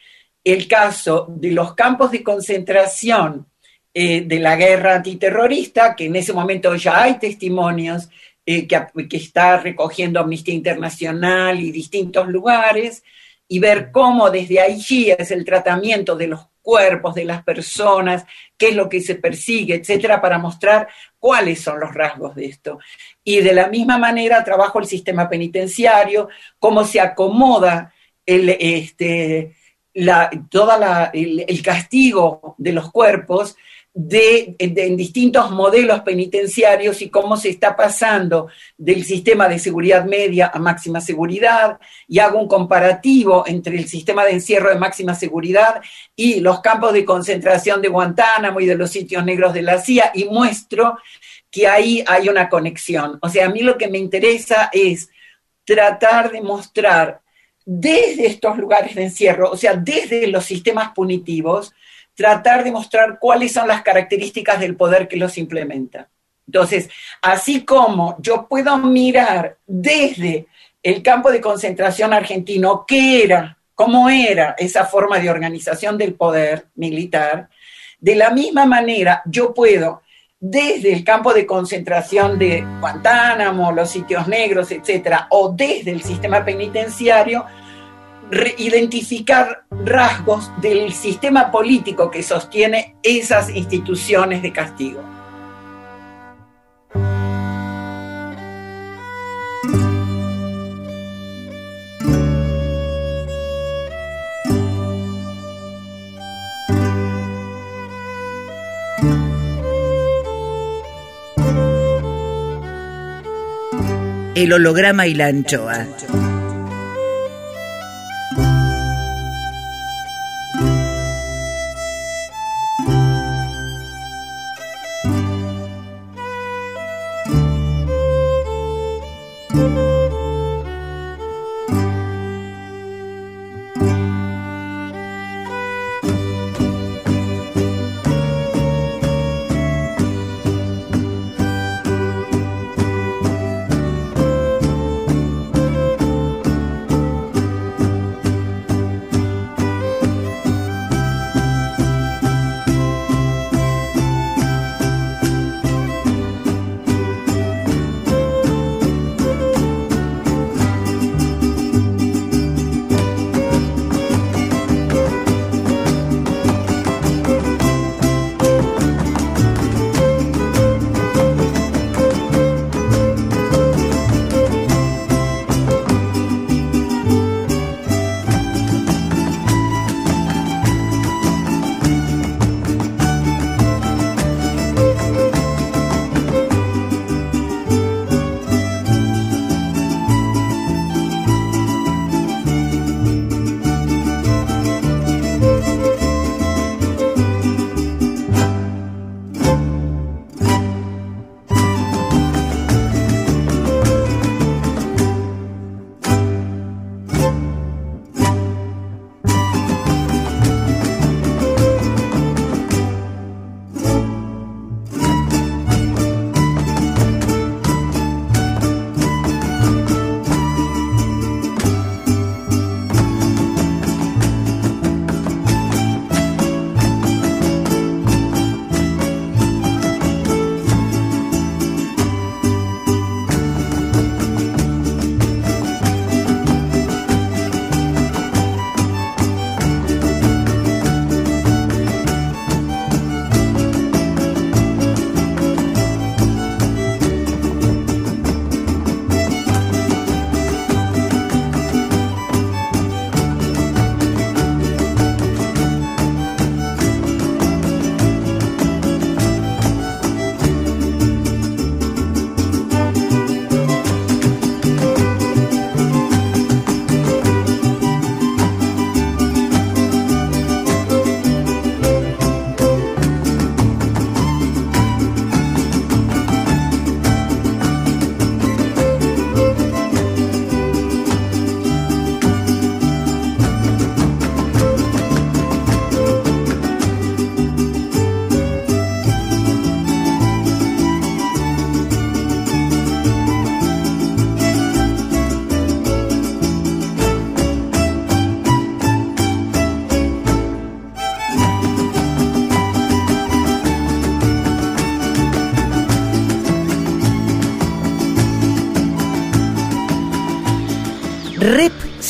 el caso de los campos de concentración eh, de la guerra antiterrorista, que en ese momento ya hay testimonios eh, que, que, está recogiendo Amnistía Internacional y distintos lugares, y ver cómo desde allí es el tratamiento de los cuerpos de las personas, qué es lo que se persigue, etcétera, para mostrar cuáles son los rasgos de esto. Y de la misma manera trabajo el sistema penitenciario, cómo se acomoda el, este, la, toda el, castigo de los cuerpos de, en distintos modelos penitenciarios y cómo se está pasando del sistema de seguridad media a máxima seguridad, y hago un comparativo entre el sistema de encierro de máxima seguridad y los campos de concentración de Guantánamo y de los sitios negros de la CIA, y muestro que ahí hay una conexión. O sea, a mí lo que me interesa es tratar de mostrar desde estos lugares de encierro, o sea, desde los sistemas punitivos, tratar de mostrar cuáles son las características del poder que los implementa. Entonces, así como yo puedo mirar desde el campo de concentración argentino qué era, cómo era esa forma de organización del poder militar, de la misma manera yo puedo desde el campo de concentración de Guantánamo, los sitios negros, etcétera, o desde el sistema penitenciario, identificar rasgos del sistema político que sostiene esas instituciones de castigo. El holograma y la anchoa.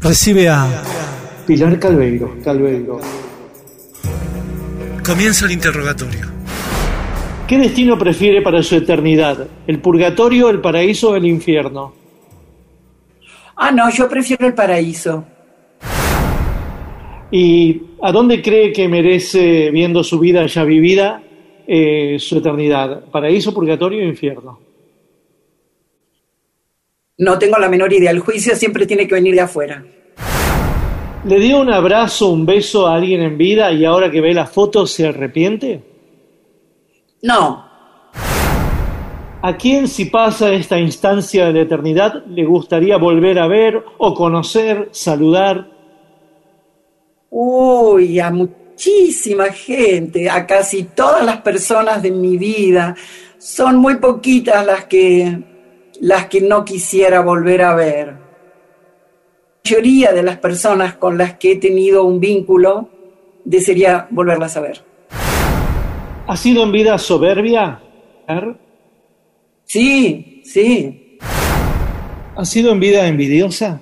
recibe a... Pilar Calveiro, Calveiro. Comienza el interrogatorio. ¿Qué destino prefiere para su eternidad? ¿El purgatorio, el paraíso o el infierno? Ah, no, yo prefiero el paraíso. ¿Y a dónde cree que merece, viendo su vida ya vivida, eh, su eternidad? ¿Paraíso, purgatorio o infierno? No tengo la menor idea. El juicio siempre tiene que venir de afuera. ¿Le dio un abrazo, un beso a alguien en vida y ahora que ve la foto se arrepiente? No, ¿A quién si pasa esta instancia de la eternidad le gustaría volver a ver o conocer, saludar? Uy, a muchísima gente, a casi todas las personas de mi vida. Son muy poquitas las que, las que no quisiera volver a ver. La mayoría de las personas con las que he tenido un vínculo desearía volverlas a ver. ¿Ha sido en vida soberbia? Sí, sí, ¿Ha sido en vida envidiosa?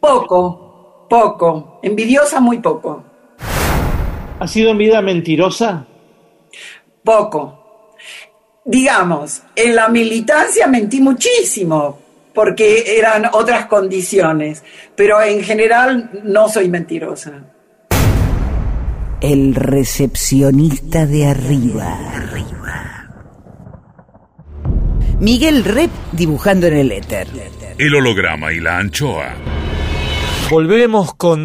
poco, poco. Envidiosa muy poco, ¿Ha sido en vida mentirosa? poco. Digamos, en la militancia mentí muchísimo porque eran otras condiciones, pero en general no soy mentirosa. El recepcionista de arriba. Miguel Rep dibujando en el éter. El holograma y la anchoa. Volvemos con...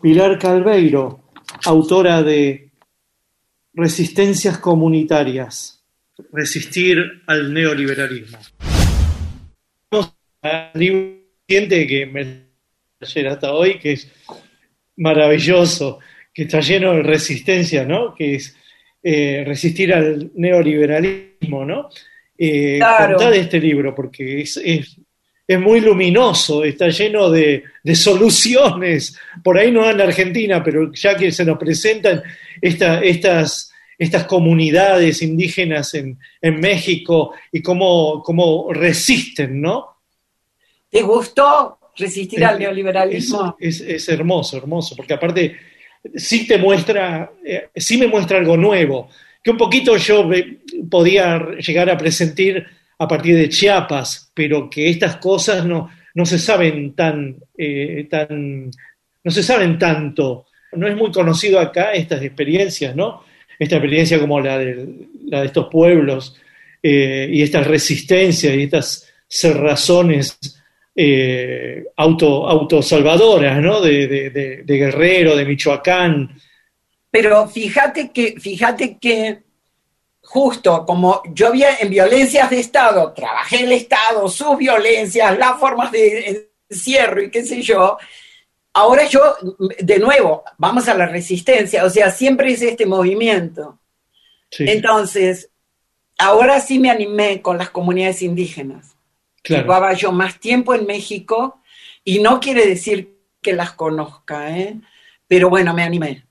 Pilar Calveiro, autora de Resistencias Comunitarias. Resistir al neoliberalismo. Vamos siguiente que me ayer hasta hoy, que es maravilloso, que está lleno de resistencia, ¿no? Que es eh, resistir al neoliberalismo, ¿no? Eh, Claro. contá de este libro, porque es, es, es muy luminoso, está lleno de, de soluciones. Por ahí no en la Argentina, pero ya que se nos presentan esta- estas, estas comunidades indígenas en, en México y cómo, cómo resisten, ¿no? ¿Te gustó resistir al neoliberalismo? Es, es- es hermoso, hermoso, porque aparte sí te muestra, eh, sí me muestra algo nuevo, que un poquito yo podía llegar a presentir a partir de Chiapas, pero que estas cosas no, no se saben tan, eh, tan, no se saben tanto. No es muy conocido acá estas experiencias, ¿no? Esta experiencia como la de, la de estos pueblos eh, y estas resistencias y estas cerrazones eh, auto, autosalvadoras, ¿no? De, de- Guerrero, de Michoacán. Pero fíjate que, fíjate que justo como yo había en violencias de Estado, trabajé el Estado, sus violencias, las formas de encierro y qué sé yo, ahora yo, de nuevo, vamos a la resistencia, o sea, siempre es este movimiento. Sí, Entonces, ahora sí me animé con las comunidades indígenas. claro. Llevaba yo más tiempo en México y no quiere decir que las conozca, ¿eh? pero bueno, me animé.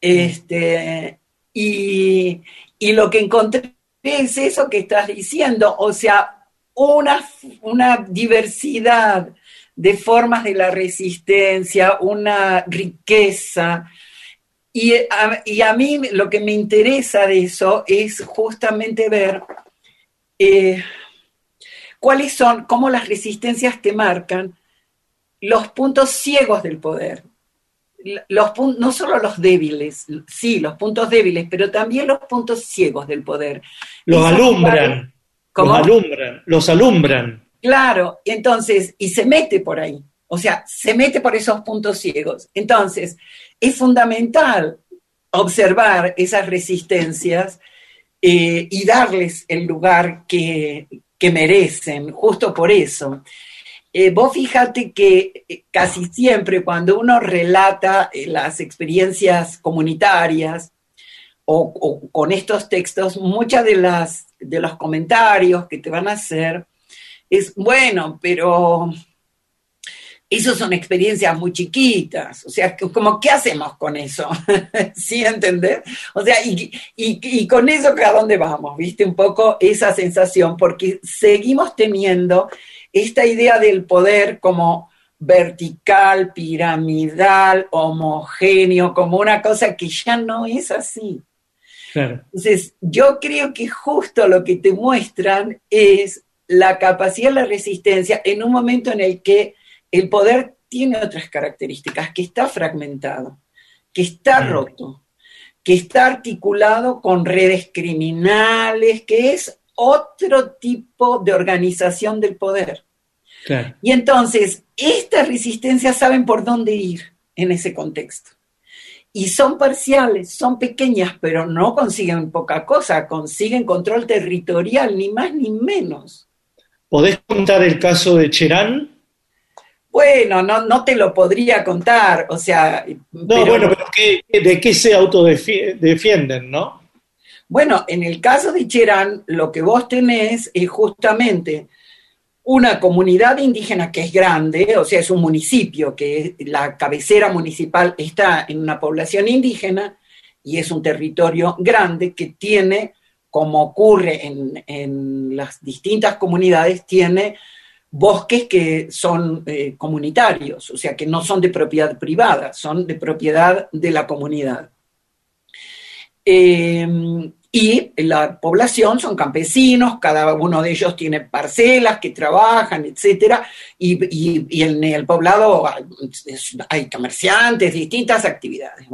Este, y, y lo que encontré es eso que estás diciendo, o sea, una, una diversidad de formas de la resistencia, una riqueza. Y a, y a mí lo que me interesa de eso es justamente ver eh, cuáles son, cómo las resistencias te marcan los puntos ciegos del poder. Los, no solo los débiles, sí, los puntos débiles, pero también los puntos ciegos del poder. Los alumbran, los alumbran, los alumbran. Claro, entonces, y se mete por ahí, o sea, se mete por esos puntos ciegos. Entonces, es fundamental observar esas resistencias eh, y darles el lugar que, que merecen, justo por eso. Eh, vos fíjate que eh, casi siempre cuando uno relata las experiencias comunitarias o, con estos textos, muchas de de los comentarios que te van a hacer es bueno, pero eso son experiencias muy chiquitas, o sea, como, ¿qué hacemos con eso? ¿Sí entendés? O sea, y, y, con eso, ¿a dónde vamos? ¿Viste? Un poco esa sensación, porque seguimos teniendo esta idea del poder como vertical, piramidal, homogéneo, como una cosa que ya no es así. Entonces, yo creo que justo lo que te muestran es la capacidad de la resistencia en un momento en el que el poder tiene otras características, que está fragmentado, que está roto, que está articulado con redes criminales, que es otro tipo de organización del poder. Y entonces, estas resistencias saben por dónde ir en ese contexto. Y son parciales, son pequeñas, pero no consiguen poca cosa, consiguen control territorial, ni más ni menos. ¿Podés contar el caso de Cherán? Bueno, no, no te lo podría contar, o sea... No, bueno, pero ¿de qué se autodefienden, no? Bueno, en el caso de Cherán, lo que vos tenés es justamente una comunidad indígena que es grande, o sea, es un municipio, que la cabecera municipal está en una población indígena y es un territorio grande que tiene, como ocurre en, en las distintas comunidades, tiene bosques que son eh, comunitarios, o sea, que no son de propiedad privada, son de propiedad de la comunidad. Em, y la población son campesinos, cada uno de ellos tiene parcelas que trabajan, etcétera, y, en el poblado hay, comerciantes, distintas actividades.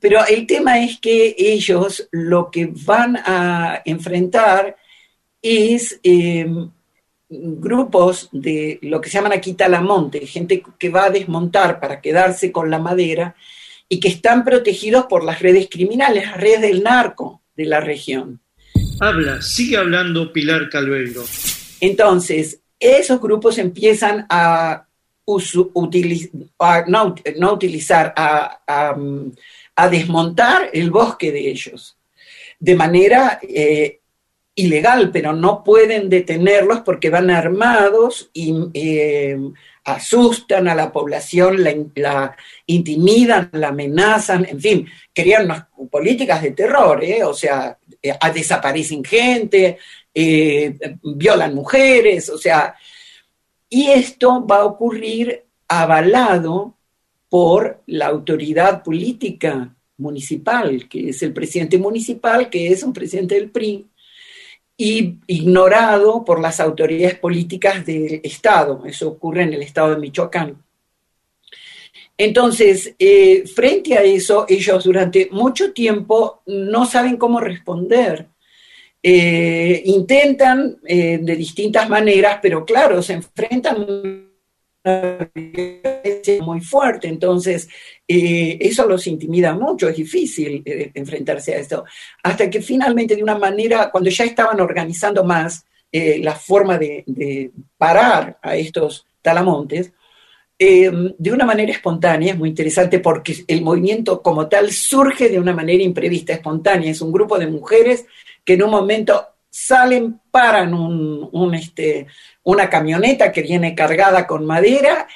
Pero el tema es que ellos lo que van a enfrentar es em, grupos de lo que se llaman aquí talamonte, gente que va a desmontar para quedarse con la madera y que están protegidos por las redes criminales, las redes del narco de la región. Habla, sigue hablando Pilar Calveiro. Entonces, esos grupos empiezan a, no, utilizar, a, desmontar el bosque de ellos, de manera eh, ilegal, pero no pueden detenerlos porque van armados y eh, asustan a la población, la, intimidan, la amenazan, en fin, crean unas políticas de terror, ¿eh? o sea, desaparecen gente, violan mujeres, o sea, y esto va a ocurrir avalado por la autoridad política municipal, que es el presidente municipal, que es un presidente del PRI, y ignorado por las autoridades políticas del Estado. Eso ocurre en el Estado de Michoacán. Entonces, eh, frente a eso, ellos durante mucho tiempo no saben cómo responder. Eh, intentan eh, de distintas maneras, pero claro, se enfrentan muy fuerte, entonces eh, eso los intimida mucho, es difícil eh, enfrentarse a esto, hasta que finalmente de una manera, cuando ya estaban organizando más eh, la forma de, parar a estos talamontes, de una manera espontánea, es muy interesante porque el movimiento como tal surge de una manera imprevista, espontánea, es un grupo de mujeres que en un momento salen, paran un, este, una camioneta que viene cargada con madera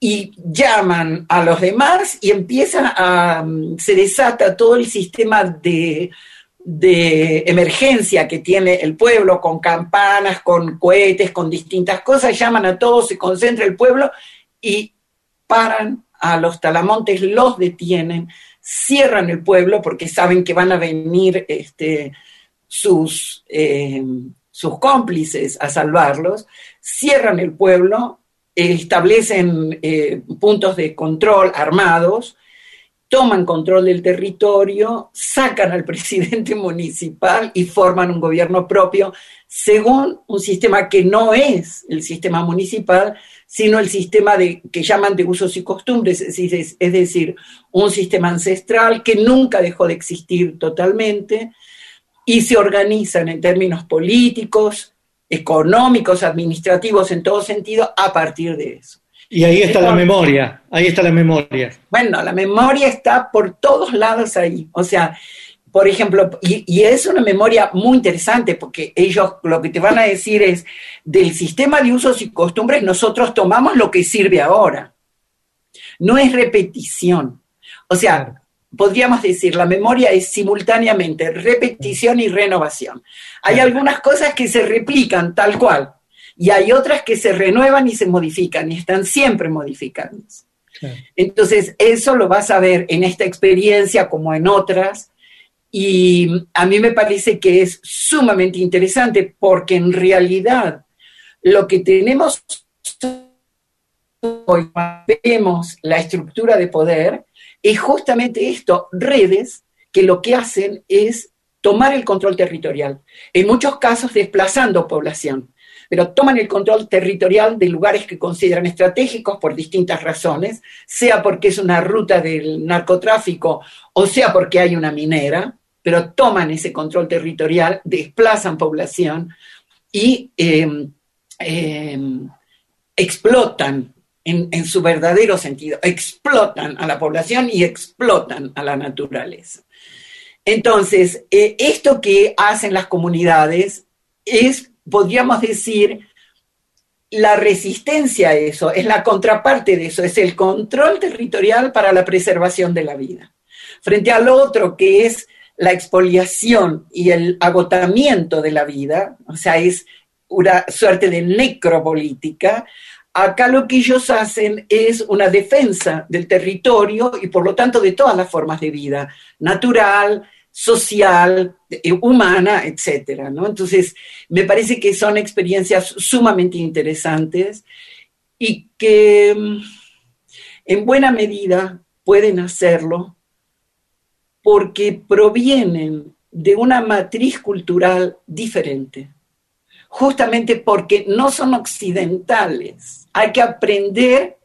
y llaman a los demás y empieza a, mm, se desata todo el sistema de, de emergencia que tiene el pueblo, con campanas, con cohetes, con distintas cosas, llaman a todos, se concentra el pueblo y paran a los talamontes, los detienen, cierran el pueblo porque saben que van a venir este, sus, eh, sus cómplices a salvarlos, cierran el pueblo, establecen eh, puntos de control armados, toman control del territorio, sacan al presidente municipal y forman un gobierno propio según un sistema que no es el sistema municipal, sino el sistema de, que llaman de usos y costumbres, es, es decir, un sistema ancestral que nunca dejó de existir totalmente y se organizan en términos políticos, económicos, administrativos, en todo sentido, a partir de eso. Y ahí está la memoria, ahí está la memoria. Bueno, la memoria está por todos lados ahí. O sea, por ejemplo, y, es una memoria muy interesante porque ellos lo que te van a decir es, del sistema de usos y costumbres nosotros tomamos lo que sirve ahora. No es repetición. O sea, podríamos decir, la memoria es simultáneamente repetición y renovación. Hay algunas cosas que se replican tal cual y hay otras que se renuevan y se modifican y están siempre modificándose. Entonces, eso lo vas a ver en esta experiencia como en otras. Y a mí me parece que es sumamente interesante porque en realidad lo que tenemos hoy, vemos la estructura de poder, es justamente esto, redes que lo que hacen es tomar el control territorial, en muchos casos desplazando población, pero toman el control territorial de lugares que consideran estratégicos por distintas razones, sea porque es una ruta del narcotráfico o sea porque hay una minera, pero toman ese control territorial, desplazan población y em, em, explotan en, su verdadero sentido, explotan a la población y explotan a la naturaleza. Entonces, eh, esto que hacen las comunidades es, podríamos decir, la resistencia a eso, es la contraparte de eso, es el control territorial para la preservación de la vida. Frente al otro, que es la expoliación y el agotamiento de la vida, o sea, es una suerte de necropolítica, Acá lo que ellos hacen es una defensa del territorio y por lo tanto de todas las formas de vida, natural, social, eh, humana, etcétera, ¿no? Entonces, me parece que son experiencias sumamente interesantes y que mm, en buena medida pueden hacerlo porque provienen de una matriz cultural diferente justamente porque no son occidentales. Hay que aprender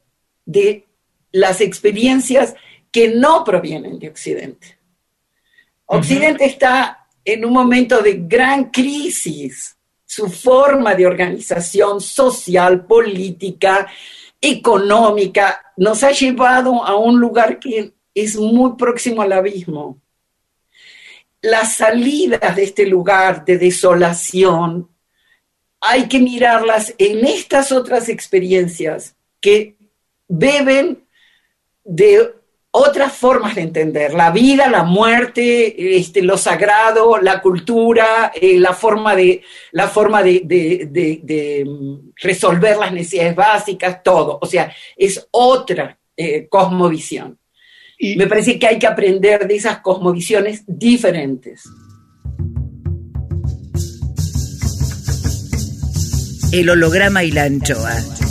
de las experiencias que no provienen de Occidente. Occidente está en un momento de gran crisis. Su forma de organización social, política, económica, nos ha llevado a un lugar que es muy próximo al abismo. Las salidas de este lugar de desolación, hay que mirarlas en estas otras experiencias que beben de otras formas de entender la vida, la muerte, este, lo sagrado, la cultura, eh, la forma de, la forma de, mm, resolver las necesidades básicas, todo. O sea, es otra eh, cosmovisión. Y me parece que hay que aprender de esas cosmovisiones diferentes. El holograma y la anchoa.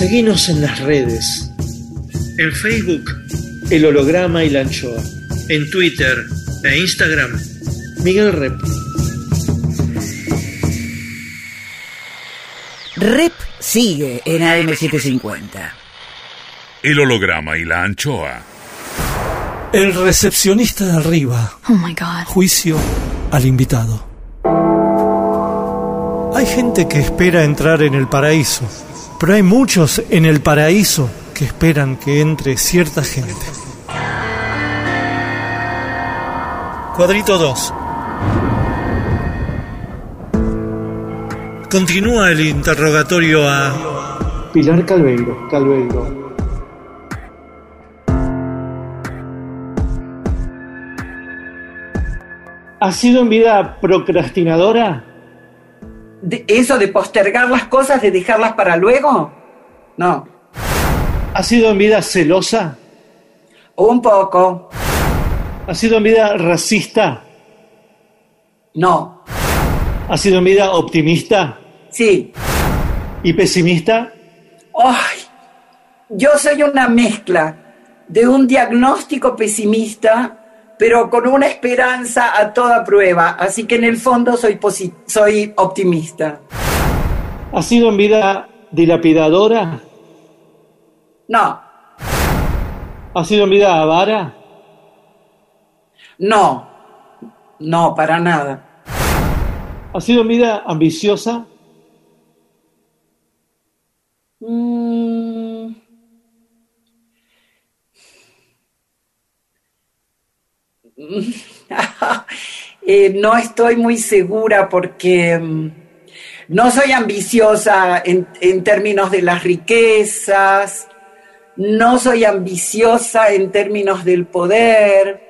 Seguinos en las redes. En Facebook, El Holograma y la Anchoa. En Twitter e Instagram, Miguel Rep. Rep sigue en AM750. El holograma y la anchoa. El recepcionista de arriba. Oh my God. Juicio al invitado. Hay gente que espera entrar en el paraíso, pero hay muchos en el paraíso que esperan que entre cierta gente. Cuadrito 2. Continúa el interrogatorio a Pilar Calveiro, Calveiro. ¿Ha sido en vida procrastinadora? De- ¿Eso de postergar las cosas, de dejarlas para luego? No. ¿Ha sido en vida celosa? Un poco. ¿Ha sido en vida racista? No. ¿Ha sido en vida optimista Sí. y pesimista? Ay, yo soy una mezcla de un diagnóstico pesimista, pero con una esperanza a toda prueba. Así que en el fondo soy, soy optimista. ¿Ha sido en vida dilapidadora? No, ¿Ha sido en vida avara? no, no, para nada. ¿Ha sido en vida ambiciosa? Mm. Eh, no estoy muy segura porque mm, no soy ambiciosa en, en términos de las riquezas, no soy ambiciosa en términos del poder,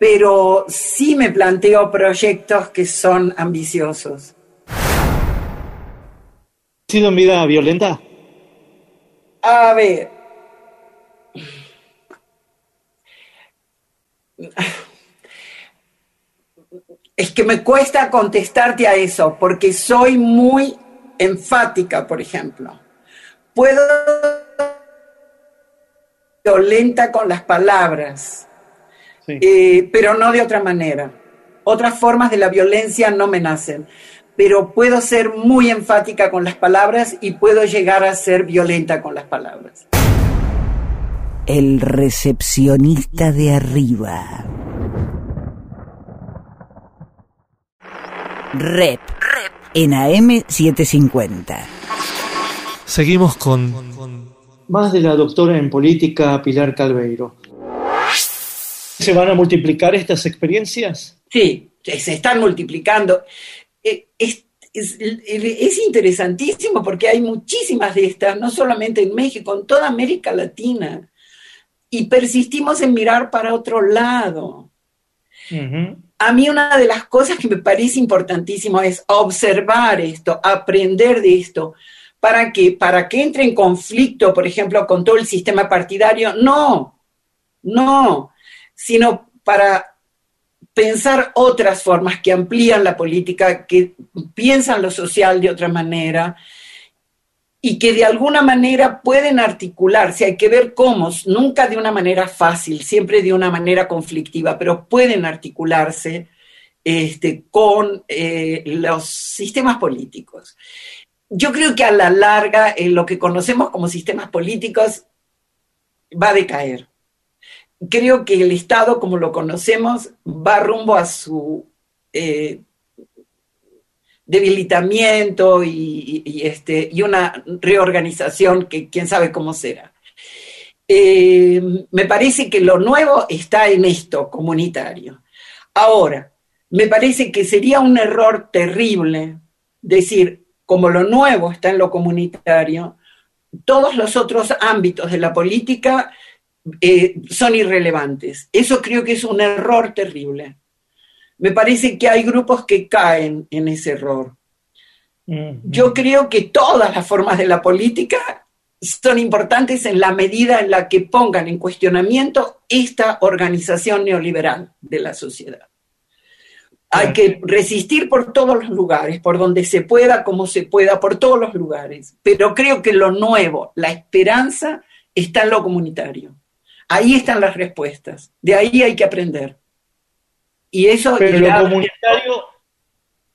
pero sí me planteo proyectos que son ambiciosos. ¿Ha sido en vida violenta? A ver. Es que me cuesta contestarte a eso porque soy muy enfática, por ejemplo. Puedo violenta con las palabras, Sí. eh, pero no de otra manera. Otras formas de la violencia no me nacen, pero puedo ser muy enfática con las palabras y puedo llegar a ser violenta con las palabras. El recepcionista de arriba. Rep. En AM750. Seguimos con Más de la doctora en política Pilar Calveiro. ¿Se van a multiplicar estas experiencias? Sí, se están multiplicando. Eh, Es, es- es interesantísimo porque hay muchísimas de estas, no solamente en México, en toda América Latina. Y persistimos en mirar para otro lado. A mí una de las cosas que me parece importantísimo es observar esto, aprender de esto, para que, para que entre en conflicto, por ejemplo, con todo el sistema partidario. No, no, sino para pensar otras formas que amplían la política, que piensan lo social de otra manera y que de alguna manera pueden articularse. Hay que ver cómo, nunca de una manera fácil, siempre de una manera conflictiva, pero pueden articularse este, con eh, los sistemas políticos. Yo creo que a la larga eh, lo que conocemos como sistemas políticos va a decaer. Creo que el Estado, como lo conocemos, va rumbo a su eh, debilitamiento y, este, y una reorganización que quién sabe cómo será. Eh, me parece que lo nuevo está en esto comunitario. Ahora, me parece que sería un error terrible decir, como lo nuevo está en lo comunitario, todos los otros ámbitos de la política eh, son irrelevantes. Eso creo que es un error terrible. Me parece que hay grupos que caen en ese error. Yo creo que todas las formas de la política son importantes en la medida en la que pongan en cuestionamiento esta organización neoliberal de la sociedad. Hay que resistir por todos los lugares, por donde se pueda, como se pueda, por todos los lugares. Pero creo que lo nuevo, la esperanza, está en lo comunitario. Ahí están las respuestas. De ahí hay que aprender. Y eso Pero lo comunitario,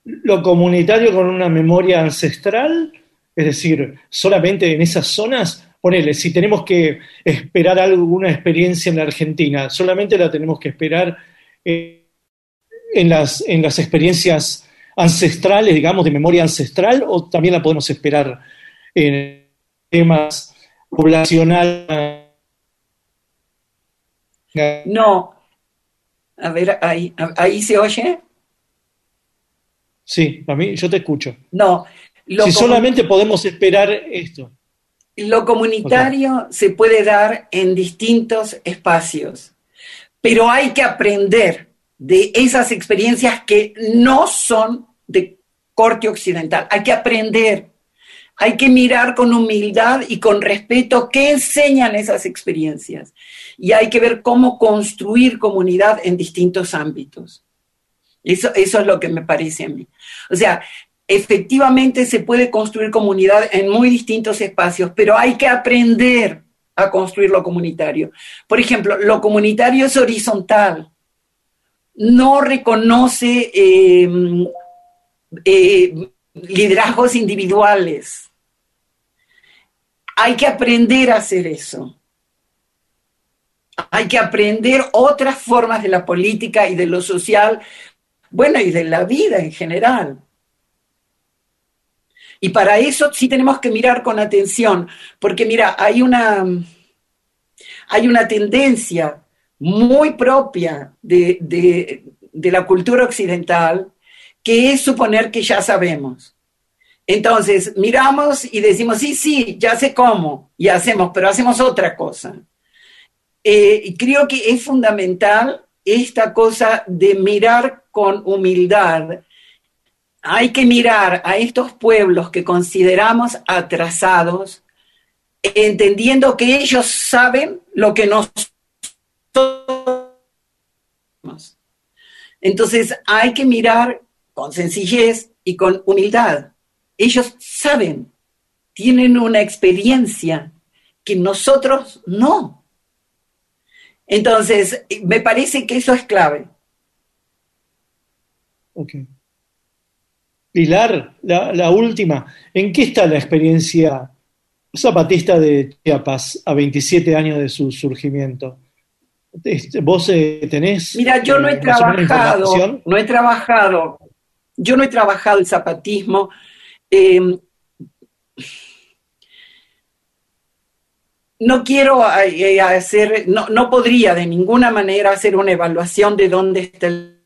lo comunitario con una memoria ancestral, es decir, solamente en esas zonas, ponele, si tenemos que esperar alguna experiencia en la Argentina, solamente la tenemos que esperar. Eh, en las, en las experiencias ancestrales, digamos, de memoria ancestral, o también la podemos esperar en temas poblacionales? No. A ver, ahí, ahí se oye. Sí, a mí yo te escucho. No. si solamente podemos esperar esto. Lo comunitario se puede dar en distintos espacios, pero hay que aprender de esas experiencias que no son de corte occidental. Hay que aprender, hay que mirar con humildad y con respeto qué enseñan esas experiencias. Y hay que ver cómo construir comunidad en distintos ámbitos. Eso, es lo que me parece a mí. O sea, efectivamente se puede construir comunidad en muy distintos espacios, pero hay que aprender a construir lo comunitario. Por ejemplo, lo comunitario es horizontal no reconoce eh, eh, liderazgos individuales. Hay que aprender a hacer eso. Hay que aprender otras formas de la política y de lo social, bueno, y de la vida en general. Y para eso sí tenemos que mirar con atención, porque mira, hay una, hay una tendencia muy propia de, la cultura occidental, que es suponer que ya sabemos. Entonces, miramos y decimos, sí, sí, ya sé cómo, y hacemos, pero hacemos otra cosa. Eh, creo que es fundamental esta cosa de mirar con humildad. Hay que mirar a estos pueblos que consideramos atrasados, entendiendo que ellos saben lo que nosotros entonces hay que mirar con sencillez y con humildad. Ellos saben, tienen una experiencia que nosotros no. Entonces, me parece que eso es clave. Ok. Pilar, la, la, última, ¿en qué está la experiencia zapatista de Chiapas a 27 años de su surgimiento? Este, ¿Vos eh, tenés... Mira, yo no he trabajado, no he trabajado, yo no he trabajado el zapatismo. Em, no quiero hacer, no, no, podría de ninguna manera hacer una evaluación de dónde está el...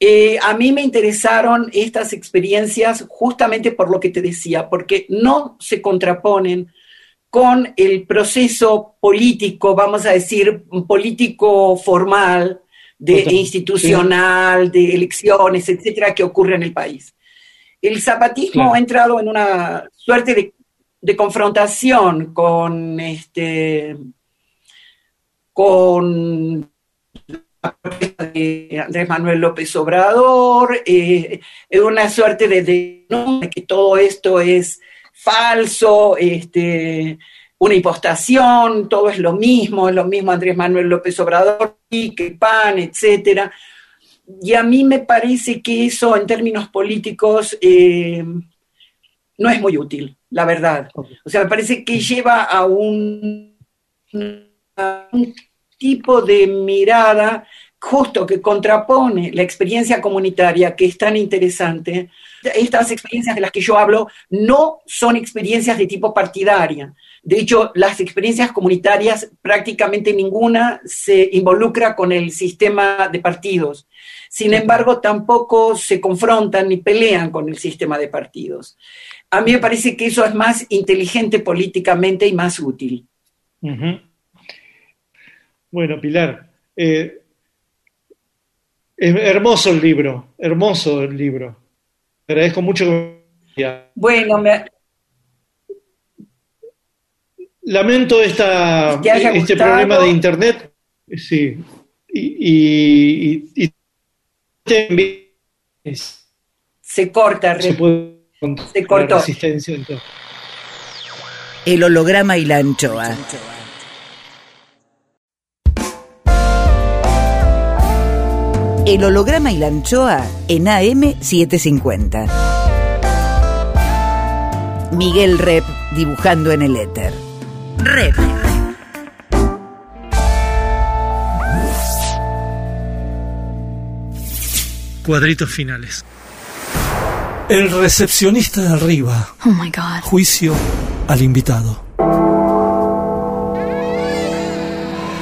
Eh, a mí me interesaron estas experiencias justamente por lo que te decía, porque no se contraponen con el proceso político, vamos a decir, político formal, de, institucional, de elecciones, etcétera, que ocurre en el país. El zapatismo ha entrado en una suerte de, confrontación con este con Andrés Manuel López Obrador, eh, en una suerte de, de que todo esto es falso, este, una impostación, todo es lo mismo, es lo mismo Andrés Manuel López Obrador, que PAN, etcétera. Y a mí me parece que eso en términos políticos eh, no es muy útil, la verdad. O sea, me parece que lleva a un, a un tipo de mirada justo que contrapone la experiencia comunitaria, que es tan interesante, estas experiencias de las que yo hablo no son experiencias de tipo partidaria. De hecho, las experiencias comunitarias prácticamente ninguna se involucra con el sistema de partidos. Sin embargo, tampoco se confrontan ni pelean con el sistema de partidos. A mí me parece que eso es más inteligente políticamente y más útil. Bueno, Pilar, eh, hermoso el libro, hermoso el libro. Te agradezco mucho. Bueno, me... Lamento esta, este problema de internet. Sí, y, y- y- y- es- Se corta, se puede Se cortó. la resistencia en todo. El holograma y la anchoa. El holograma y la anchoa en AM750. Miguel Rep dibujando en el éter. Rep. Cuadritos finales. El recepcionista de arriba. Oh my god. Juicio al invitado.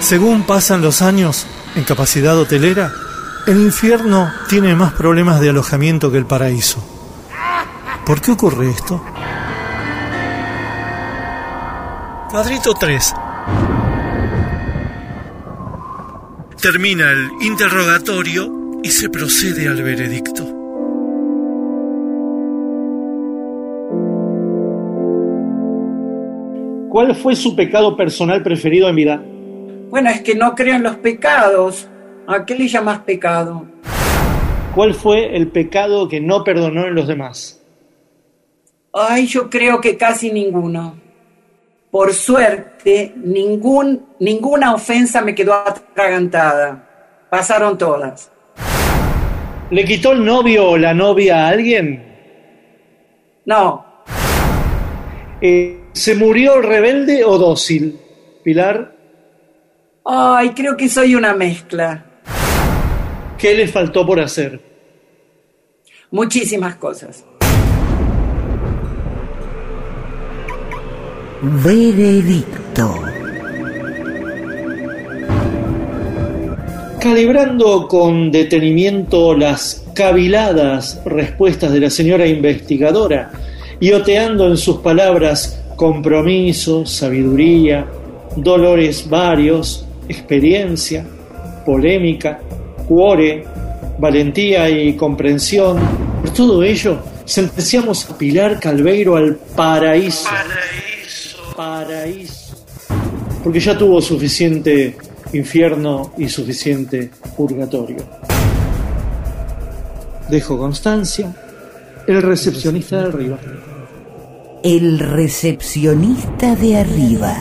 Según pasan los años en capacidad hotelera, el infierno tiene más problemas de alojamiento que el paraíso. ¿Por qué ocurre esto? Cuadrito 3. Termina el interrogatorio y se procede al veredicto. ¿Cuál fue su pecado personal preferido en vida? Bueno, es que no creo en los pecados. ¿A qué le llamas pecado? ¿Cuál fue el pecado que no perdonó en los demás? Ay, yo creo que casi ninguno. Por suerte, ningún, ninguna ofensa me quedó atragantada. Pasaron todas. ¿Le quitó el novio o la novia a alguien? No, Eh, ¿Se murió rebelde o dócil? Pilar, ay, creo que soy una mezcla. ¿qué le faltó por hacer? Muchísimas cosas. Veredicto. Calibrando con detenimiento las caviladas respuestas de la señora investigadora y oteando en sus palabras compromiso, sabiduría, dolores varios, experiencia, polémica, cuore, valentía y comprensión, por todo ello sentenciamos a Pilar Calveiro al paraíso. Paraíso. Porque ya tuvo suficiente infierno y suficiente purgatorio. Dejo constancia, el recepcionista de arriba. El recepcionista de arriba.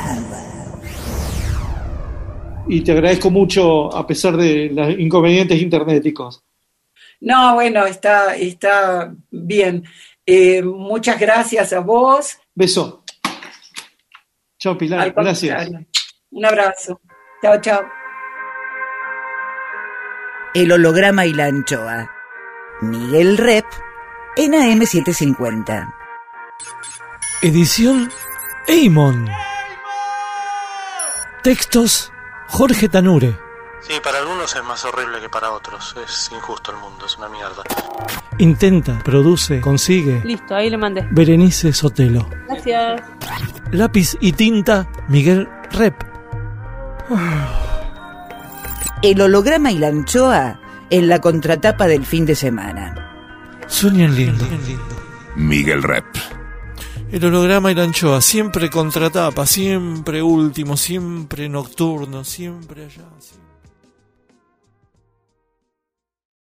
Y te agradezco mucho a pesar de los inconvenientes internéticos. No, bueno, está, está bien. Eh, muchas gracias a vos. Beso. Chao Pilar, Al gracias. Un abrazo. Chao, chao. El holograma y la anchoa. Miguel Rep en AM750. Edición Eimon. Textos Jorge Tanure. Sí, para algunos es más horrible que para otros. Es injusto el mundo, es una mierda. Intenta, produce, consigue. Listo, ahí le mandé. Berenice Sotelo. Gracias. Lápiz y tinta Miguel Rep. El holograma y la anchoa en la contratapa del fin de semana. Sueñen lindo. Miguel Rep. El holograma y la anchoa, siempre contratapa, siempre último, siempre nocturno, siempre allá. siempre-